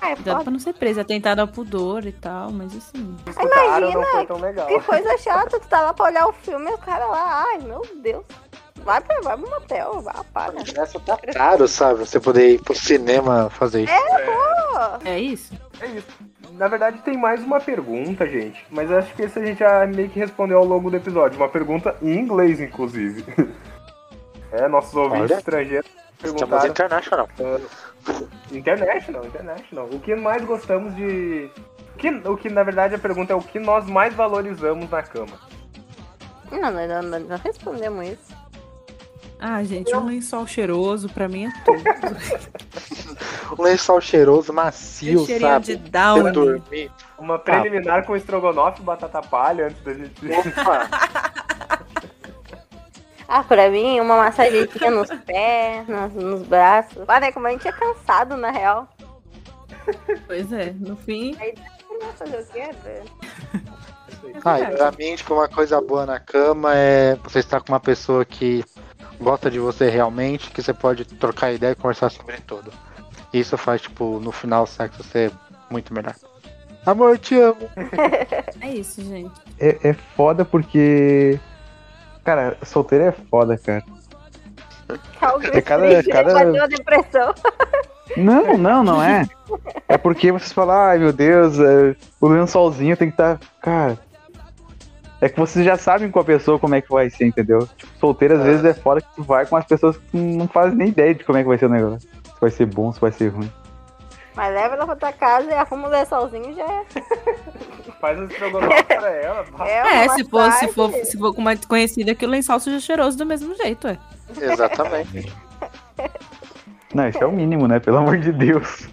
É,
Cuidado
foda.
pra não ser presa. Atentado ao pudor e tal, mas assim.
Escutaram, não
Imagina,
foi tão legal.
Que coisa chata, tu tá lá pra olhar o filme e o cara lá, ai meu Deus. Vai, pra, vai pro motel, vai, apaga.
Essa tá caro, sabe? Você poder ir pro cinema fazer isso.
Pô,
É isso?
É isso. Na verdade, tem mais uma pergunta, gente. Mas acho que esse a gente já meio que respondeu ao longo do episódio. Uma pergunta em inglês, inclusive. É, nossos ouvintes
Olha.
estrangeiros
Estamos
perguntaram.
international.
International, international. O que mais gostamos de. O que, o que, na verdade, a pergunta é o que nós mais valorizamos na cama.
não, não, não, não, não respondemos isso.
Ah, gente, um lençol cheiroso pra mim é tudo.
Um lençol cheiroso, macio,
E cheirinho
sabe?
de Downy.
dormir.
Uma preliminar com estrogonofe e batata palha antes da gente.
Opa,
Ah, pra mim, uma massagenzinha nos pés, nos, nos braços. Olha, como a gente é cansado, na real.
Pois é, no fim.
O quê, velho?
Ah, e pra mim, tipo, uma coisa boa na cama é você estar com uma pessoa que gosta de você realmente, que você pode trocar ideia e conversar sobre tudo. Isso faz, tipo, no final o sexo ser muito melhor. Amor, te amo.
É isso, gente.
É, é foda porque. Cara, solteiro é foda, cara. É cada- cada-
bateu a depressão.
Não, não, não é. É porque vocês falam, ai meu Deus, é, o lençolzinho tem que estar. Cara. É que vocês já sabem com a pessoa como é que vai ser, entendeu? Tipo, solteiro às vezes é fora que tu vai com as pessoas que não fazem nem ideia de como é que vai ser o negócio. Se vai ser bom, se vai ser ruim.
Mas leva ela pra tua casa e arruma o lençolzinho já é.
Faz um estrogonofe pra ela.
É,
uma
se for, se for, se for com uma desconhecida, que o lençol seja cheiroso do mesmo jeito, é.
Exatamente.
Não, isso é o mínimo, né? Pelo amor de Deus.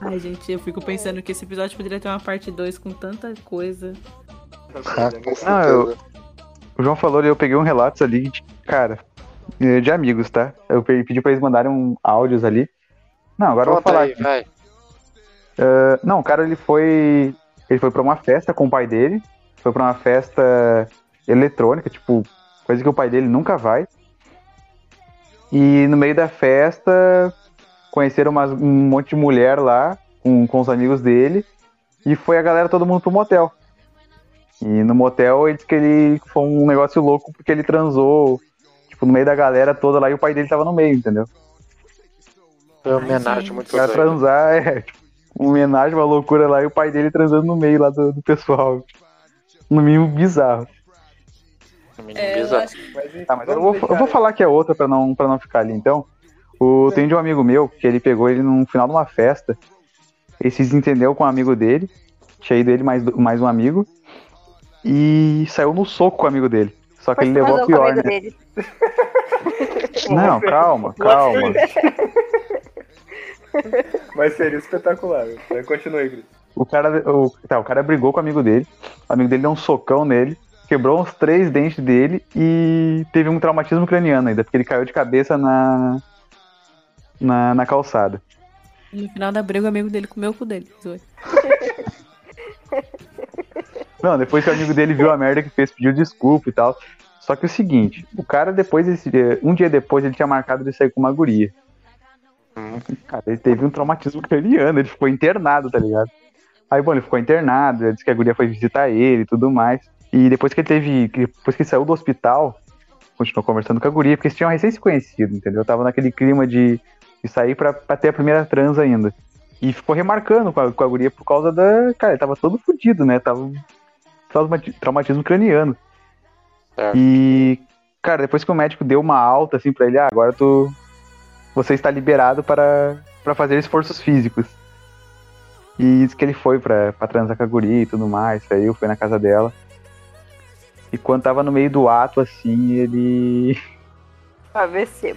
Ai, gente, eu fico pensando que esse episódio poderia ter uma parte 2 com tanta coisa.
Ah,
Não, eu-. O João falou e eu peguei um relatos ali, de, cara, de amigos, tá? Eu pe- pedi pra eles mandarem um áudios ali. Não, agora eu vou
Conta
falar.
aí,
aqui.
vai.
Eh, não, o cara ele foi. Ele foi pra uma festa com o pai dele. Foi pra uma festa eletrônica, tipo, coisa que o pai dele nunca vai. E no meio da festa conheceram umas- um monte de mulher lá com, com os amigos dele. E foi a galera todo mundo pro motel. E no motel ele disse que ele foi um negócio louco porque ele transou, tipo, no meio da galera toda lá e o pai dele tava no meio, entendeu?
Foi uma homenagem muito doida.
transar é tipo, uma homenagem, uma loucura lá e o pai dele transando no meio lá do, do pessoal. No mínimo bizarro.
Menino bizarro.
Tá, mas eu vou, eu vou falar que é outra pra não, pra não ficar ali então. O, tem de um amigo meu que ele pegou ele no final de uma festa. Ele se desentendeu com um amigo dele. Tinha ido ele mais, mais um amigo. E saiu no soco com o amigo dele. Só que ele levou a
eu
pior, né? Não, calma, calma.
Vai ser espetacular. Continue, Cris.
O cara, o, tá, o cara brigou com o amigo dele. O amigo dele deu um socão nele, quebrou uns três dentes dele e teve um traumatismo craniano ainda, porque ele caiu de cabeça na, na, na calçada.
No final da briga, o amigo dele comeu o cu dele.
Não, depois que o amigo dele viu a merda que fez, pediu desculpa e tal. Só que é o seguinte, o cara depois desse dia, um dia depois ele tinha marcado de sair com uma guria. Cara, ele teve um traumatismo craniano, ele ficou internado, tá ligado? Aí, bom, ele ficou internado, ele disse que a guria foi visitar ele e tudo mais. E depois que ele teve, depois que ele saiu do hospital, continuou conversando com a guria, porque eles tinham recém se conhecido, entendeu? Tava naquele clima de, de sair pra, pra ter a primeira trans ainda. E ficou remarcando com a, com a guria por causa da. Cara, ele tava todo fudido, né? Tava traumati- traumatismo craniano.
Certo.
E, cara, depois que o médico deu uma alta assim pra ele, ah, agora tu. Você está liberado para, para fazer esforços físicos. E disse que ele foi pra, pra transar com a guria e tudo mais, saiu, foi na casa dela. E quando tava no meio do ato, assim, ele.
ABC,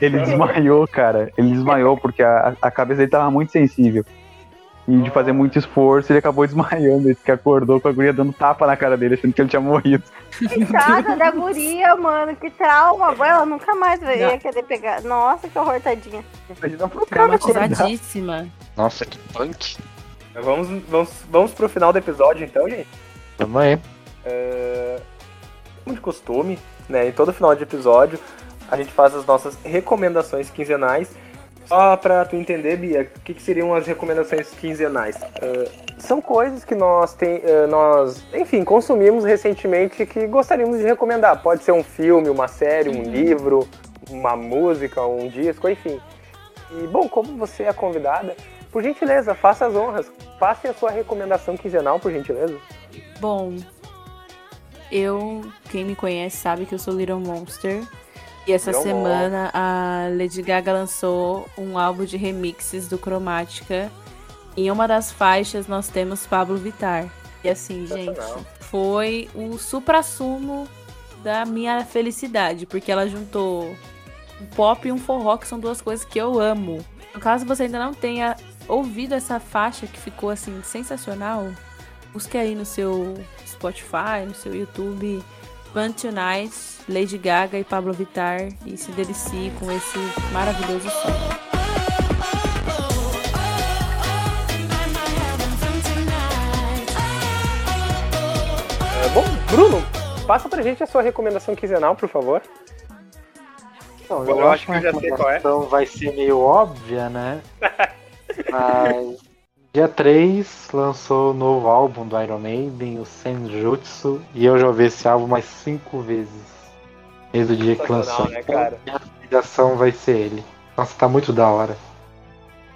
Ele desmaiou, cara. Ele desmaiou porque a, a cabeça dele tava muito sensível. E de fazer muito esforço, ele acabou desmaiando. Ele que acordou com a guria dando tapa na cara dele, achando que ele tinha morrido.
Coitada da guria, mano. Que trauma. Ela nunca mais vai
Não.
querer pegar. Nossa, que horror, tadinha.
Imagina pro cara acordar.
Traumatizadíssima.
Nossa, que punk.
Vamos, vamos, vamos pro final do episódio, então, gente.
Tamo aí.
Como de costume, né? Em todo final de episódio, a gente faz as nossas recomendações quinzenais. Só pra tu entender, Bia, o que, que seriam as recomendações quinzenais? Ah, são coisas que nós, tem, ah, nós, enfim, consumimos recentemente que gostaríamos de recomendar. Pode ser um filme, uma série, um livro, uma música, um disco, enfim. E, bom, como você é convidada, por gentileza, faça as honras. Passe a sua recomendação quinzenal, por gentileza.
Bom, eu, quem me conhece sabe que eu sou Little Monster. E essa
Little
semana a Lady Gaga lançou um álbum de remixes do Cromática. Em uma das faixas nós temos Pablo Vittar. E assim, gente, foi o supra-sumo da minha felicidade, porque ela juntou um pop e um forró, que são duas coisas que eu amo. No caso você ainda não tenha ouvido essa faixa que ficou assim sensacional, busque aí no seu Spotify, no seu YouTube, Fun Tonight, Lady Gaga e Pablo Vittar e se delicie com esse maravilhoso som.
É, bom, Bruno, passa pra gente a sua recomendação quinzenal, por favor.
Não,
Eu
eu,
acho
que
eu já sei qual é.
recomendação vai ser meio óbvia, né? Mas dia 3 lançou o novo álbum do Iron Maiden, o Senjutsu, e eu já ouvi esse álbum mais cinco vezes. Desde o dia que lançou.
né,
Então,
cara?
minha vai ser ele. Nossa, tá muito da hora.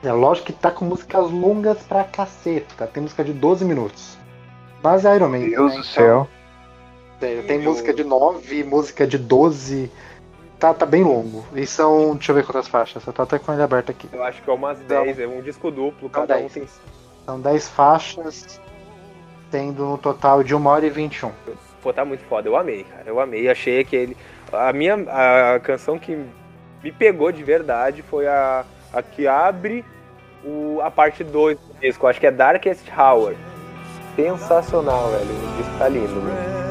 É lógico que tá com músicas longas pra caceta. Tem música de 12 minutos. Mas é Iron Maiden.
Deus
né?
do céu.
Sério, tem música de 9, música de 12. Tá, tá bem longo. E são. Deixa eu ver quantas faixas. Eu tô até com ele aberto aqui.
Eu acho que é umas 10, é um disco duplo, cada um
10.
tem.
São 10 faixas, tendo um total de 1 hora e 21.
Pô, tá muito foda. Eu amei, cara. Eu amei. Achei aquele. A minha. A canção que me pegou de verdade foi a, a que abre o, a parte 2 do disco. Acho que é Darkest Hour. Sensacional, velho. O disco tá lindo, velho.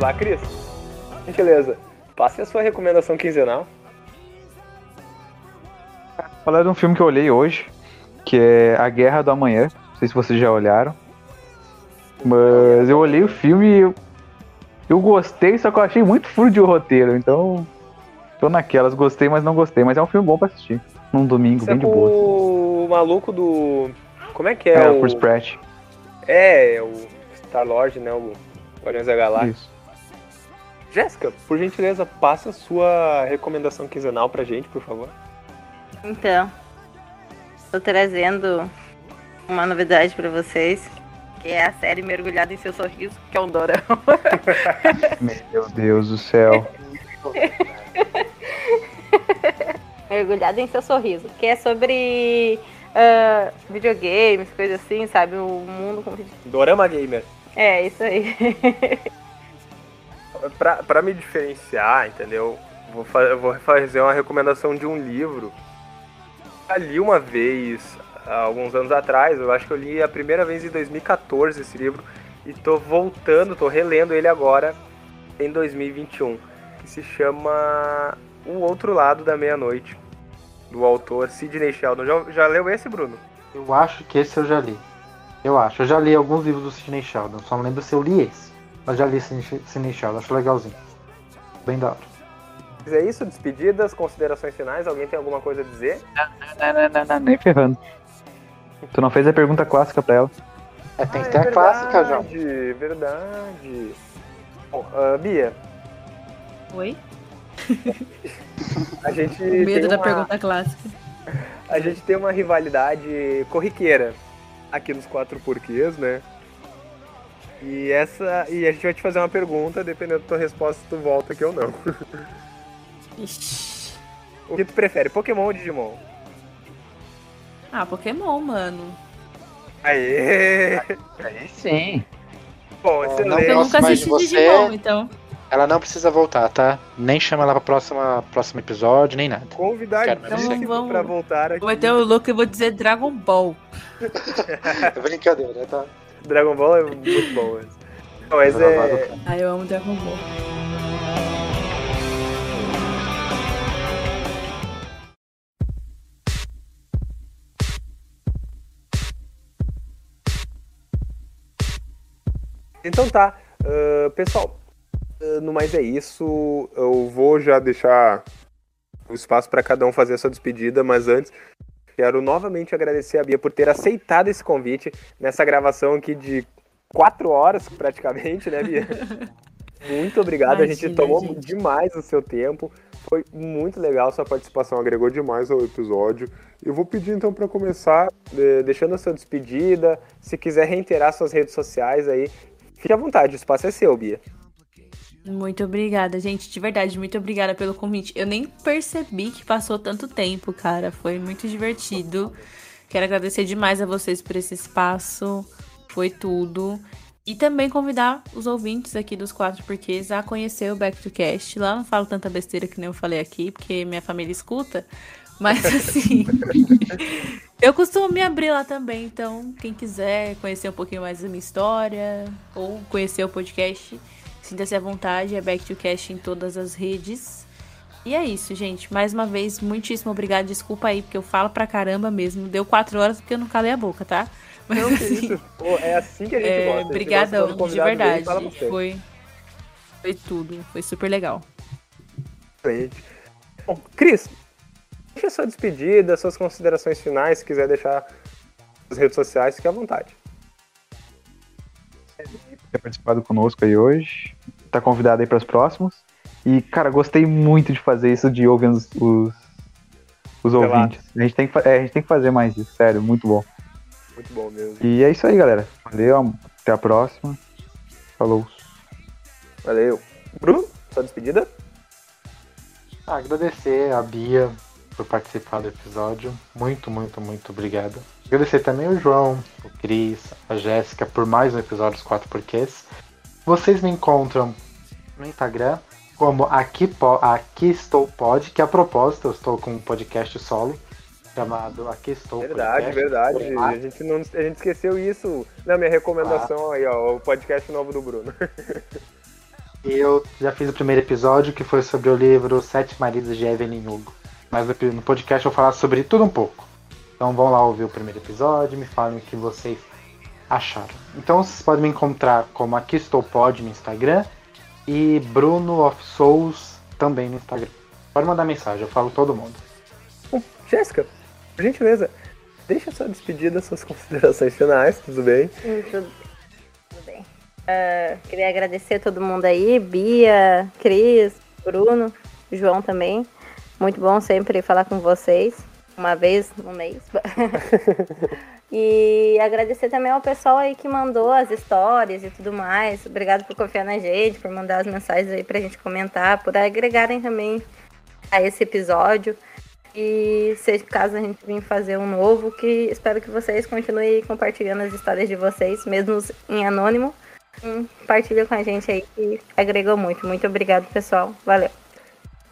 Lá, Cris. Gentileza. Passe a sua recomendação quinzenal.
Falar de um filme que eu olhei hoje, que é A Guerra do Amanhã. Não sei se vocês já olharam. Mas eu olhei o filme e eu, eu gostei, só que eu achei muito furo de roteiro. Então, tô naquelas. Gostei, mas não gostei. Mas é um filme bom pra assistir. Num domingo,
Isso é
bem de boa.
o maluco do. Como é que é?
É,
o
Chris Pratt.
É, o Star-Lord, né? O Guardiões da Galáxia.
Isso.
Jéssica, por gentileza, passa a sua recomendação quinzenal pra gente, por favor.
Então, tô trazendo uma novidade pra vocês, que é a série Mergulhada em Seu Sorriso, que é um dorama.
Meu Deus do céu.
Mergulhada em Seu Sorriso, que é sobre ah, videogames, coisa assim, sabe? O mundo com
Dorama Gamer.
É, isso aí.
Pra, me diferenciar, entendeu? Vou, fa- vou fazer uma recomendação de um livro. Eu li uma vez, alguns anos atrás, eu acho que eu li a primeira vez em 2014 esse livro. E tô voltando, tô relendo ele agora em 2021. Que se chama O Outro Lado da Meia-Noite. Do autor Sidney Sheldon. Já, já leu esse, Bruno?
Eu acho que esse eu já li. Eu acho. Eu já li alguns livros do Sidney Sheldon. Só não lembro se eu li esse. Mas já li Sidney Sheldon. Acho legalzinho. Bem da hora.
Mas é isso, despedidas, considerações finais. Alguém tem alguma coisa a dizer?
Não, não, não, não, nem ferrando. Tu não fez a pergunta clássica pra ela.
É, tem que
Ah,
ter
é
a clássica, João.
verdade, Verdade. Bom, ah, Bia,
Oi?
a gente
Com medo
tem
da
uma,
pergunta clássica.
a gente tem uma rivalidade corriqueira aqui nos quatro porquês, né? E essa e a gente vai te fazer uma pergunta, dependendo da tua resposta, tu volta aqui ou não.
Ixi.
O que tu prefere, Pokémon ou Digimon?
Ah, Pokémon, mano.
Aê!
Aí sim.
Bom,
não
excelente.
Eu
Nossa,
nunca
mas
assisti
você-
Digimon, então.
Ela não precisa voltar, tá? Nem chama ela pra próxima, próximo episódio, nem nada.
Convidadíssimo
Então vamos-
pra voltar aqui.
Vou meter o louco e vou dizer Dragon Ball.
É brincadeira, tá?
Dragon Ball é muito bom. Mas, Não, mas é,
Ah, eu amo Dragon Ball.
Então tá, ah, pessoal, ah, no mais é isso. Eu vou já deixar o espaço para cada um fazer a sua despedida, mas antes quero novamente agradecer a Bia por ter aceitado esse convite nessa gravação aqui de quatro horas praticamente, né, Bia? Muito obrigado, a gente
Imagina,
tomou
gente.
demais o seu tempo. Foi muito legal, sua participação agregou demais ao episódio. Eu vou pedir então para começar, eh, deixando a sua despedida. Se quiser reiterar suas redes sociais aí, fique à vontade, o espaço é seu, Bia.
Muito obrigada, gente. De verdade, muito obrigada pelo convite. Eu nem percebi que passou tanto tempo, cara. Foi muito divertido. Quero agradecer demais a vocês por esse espaço. Foi tudo. E também convidar os ouvintes aqui dos Quatro Porquês a conhecer o Back to Cast. Lá não falo tanta besteira que nem eu falei aqui, porque minha família escuta. Mas assim. eu costumo me abrir lá também. Então, quem quiser conhecer um pouquinho mais da minha história ou conhecer o podcast, Sinta-se à vontade, é Back to Cast em todas as redes. E é isso, gente. Mais uma vez, muitíssimo obrigada. Desculpa aí, porque eu falo pra caramba mesmo. Deu quatro horas porque eu não calei a boca, tá? Mas
Não,
assim.
Pô, é assim que a gente
é,
gosta. a gente gosta
brigadão,
quando o
de verdade. Foi, foi tudo. Foi super legal.
Excelente. Bom, Cris, Deixa sua despedida, suas considerações finais, se quiser deixar nas redes sociais, fique à vontade.
ter participado conosco aí hoje. Tá convidado aí para os próximos. E, cara, gostei muito de fazer isso, de ouvir os, os, os ouvintes. A gente, tem que, é, a gente tem que fazer mais isso, sério, muito bom.
Muito bom mesmo.
E é isso aí, galera. Valeu, até a próxima. Falou.
Valeu. Bruno, sua despedida?
Ah, Agradecer a Bia por participar do episódio. Muito, muito, muito obrigado. Agradecer também o João, o Cris, a Jéssica por mais um episódio dos 4 Porquês. Vocês me encontram no Instagram como Aqui, Aqui Estou Pod, que a propósito eu estou com um podcast solo chamado Aqui Estou
Verdade,
Podcast.
verdade. A gente, não, a gente esqueceu isso na minha recomendação aí, ó, o podcast novo do Bruno.
Eu já fiz o primeiro episódio que foi sobre o livro Sete Maridos de Evelyn Hugo. Mas no podcast eu vou falar sobre tudo um pouco. Então vão lá ouvir o primeiro episódio me falem o que vocês acharam. Então vocês podem me encontrar como Aqui Estou Pod no Instagram e Bruno of Souls também no Instagram. Pode mandar mensagem, eu falo todo mundo.
Jéssica, por gentileza, deixa sua despedida, suas considerações finais, tudo bem?
Hum, Tudo, tudo bem. Ah, queria agradecer a todo mundo aí, Bia, Cris, Bruno, João também. Muito bom sempre falar com vocês, uma vez no mês. e agradecer também ao pessoal aí que mandou as histórias e tudo mais. Obrigado por confiar na gente, por mandar as mensagens aí pra gente comentar, por agregarem também a esse episódio. E se caso a gente vir fazer um novo, que espero que vocês continuem compartilhando as histórias de vocês, mesmo em anônimo. Compartilha com a gente aí que agregou muito. Muito obrigado, pessoal. Valeu.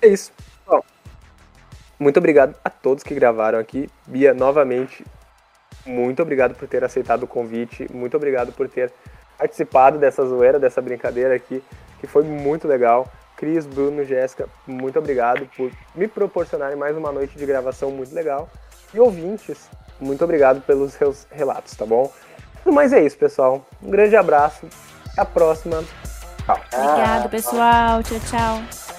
É isso. Bom, muito obrigado a todos que gravaram aqui. Bia, novamente, muito obrigado por ter aceitado o convite. Muito obrigado por ter participado dessa zoeira, dessa brincadeira aqui, que foi muito legal. Cris, Bruno, Jéssica, muito obrigado por me proporcionarem mais uma noite de gravação muito legal. E ouvintes, muito obrigado pelos seus relatos, tá bom? Mas é isso, pessoal. Um grande abraço. Até a próxima. Tchau.
Obrigado, pessoal. Tchau, tchau.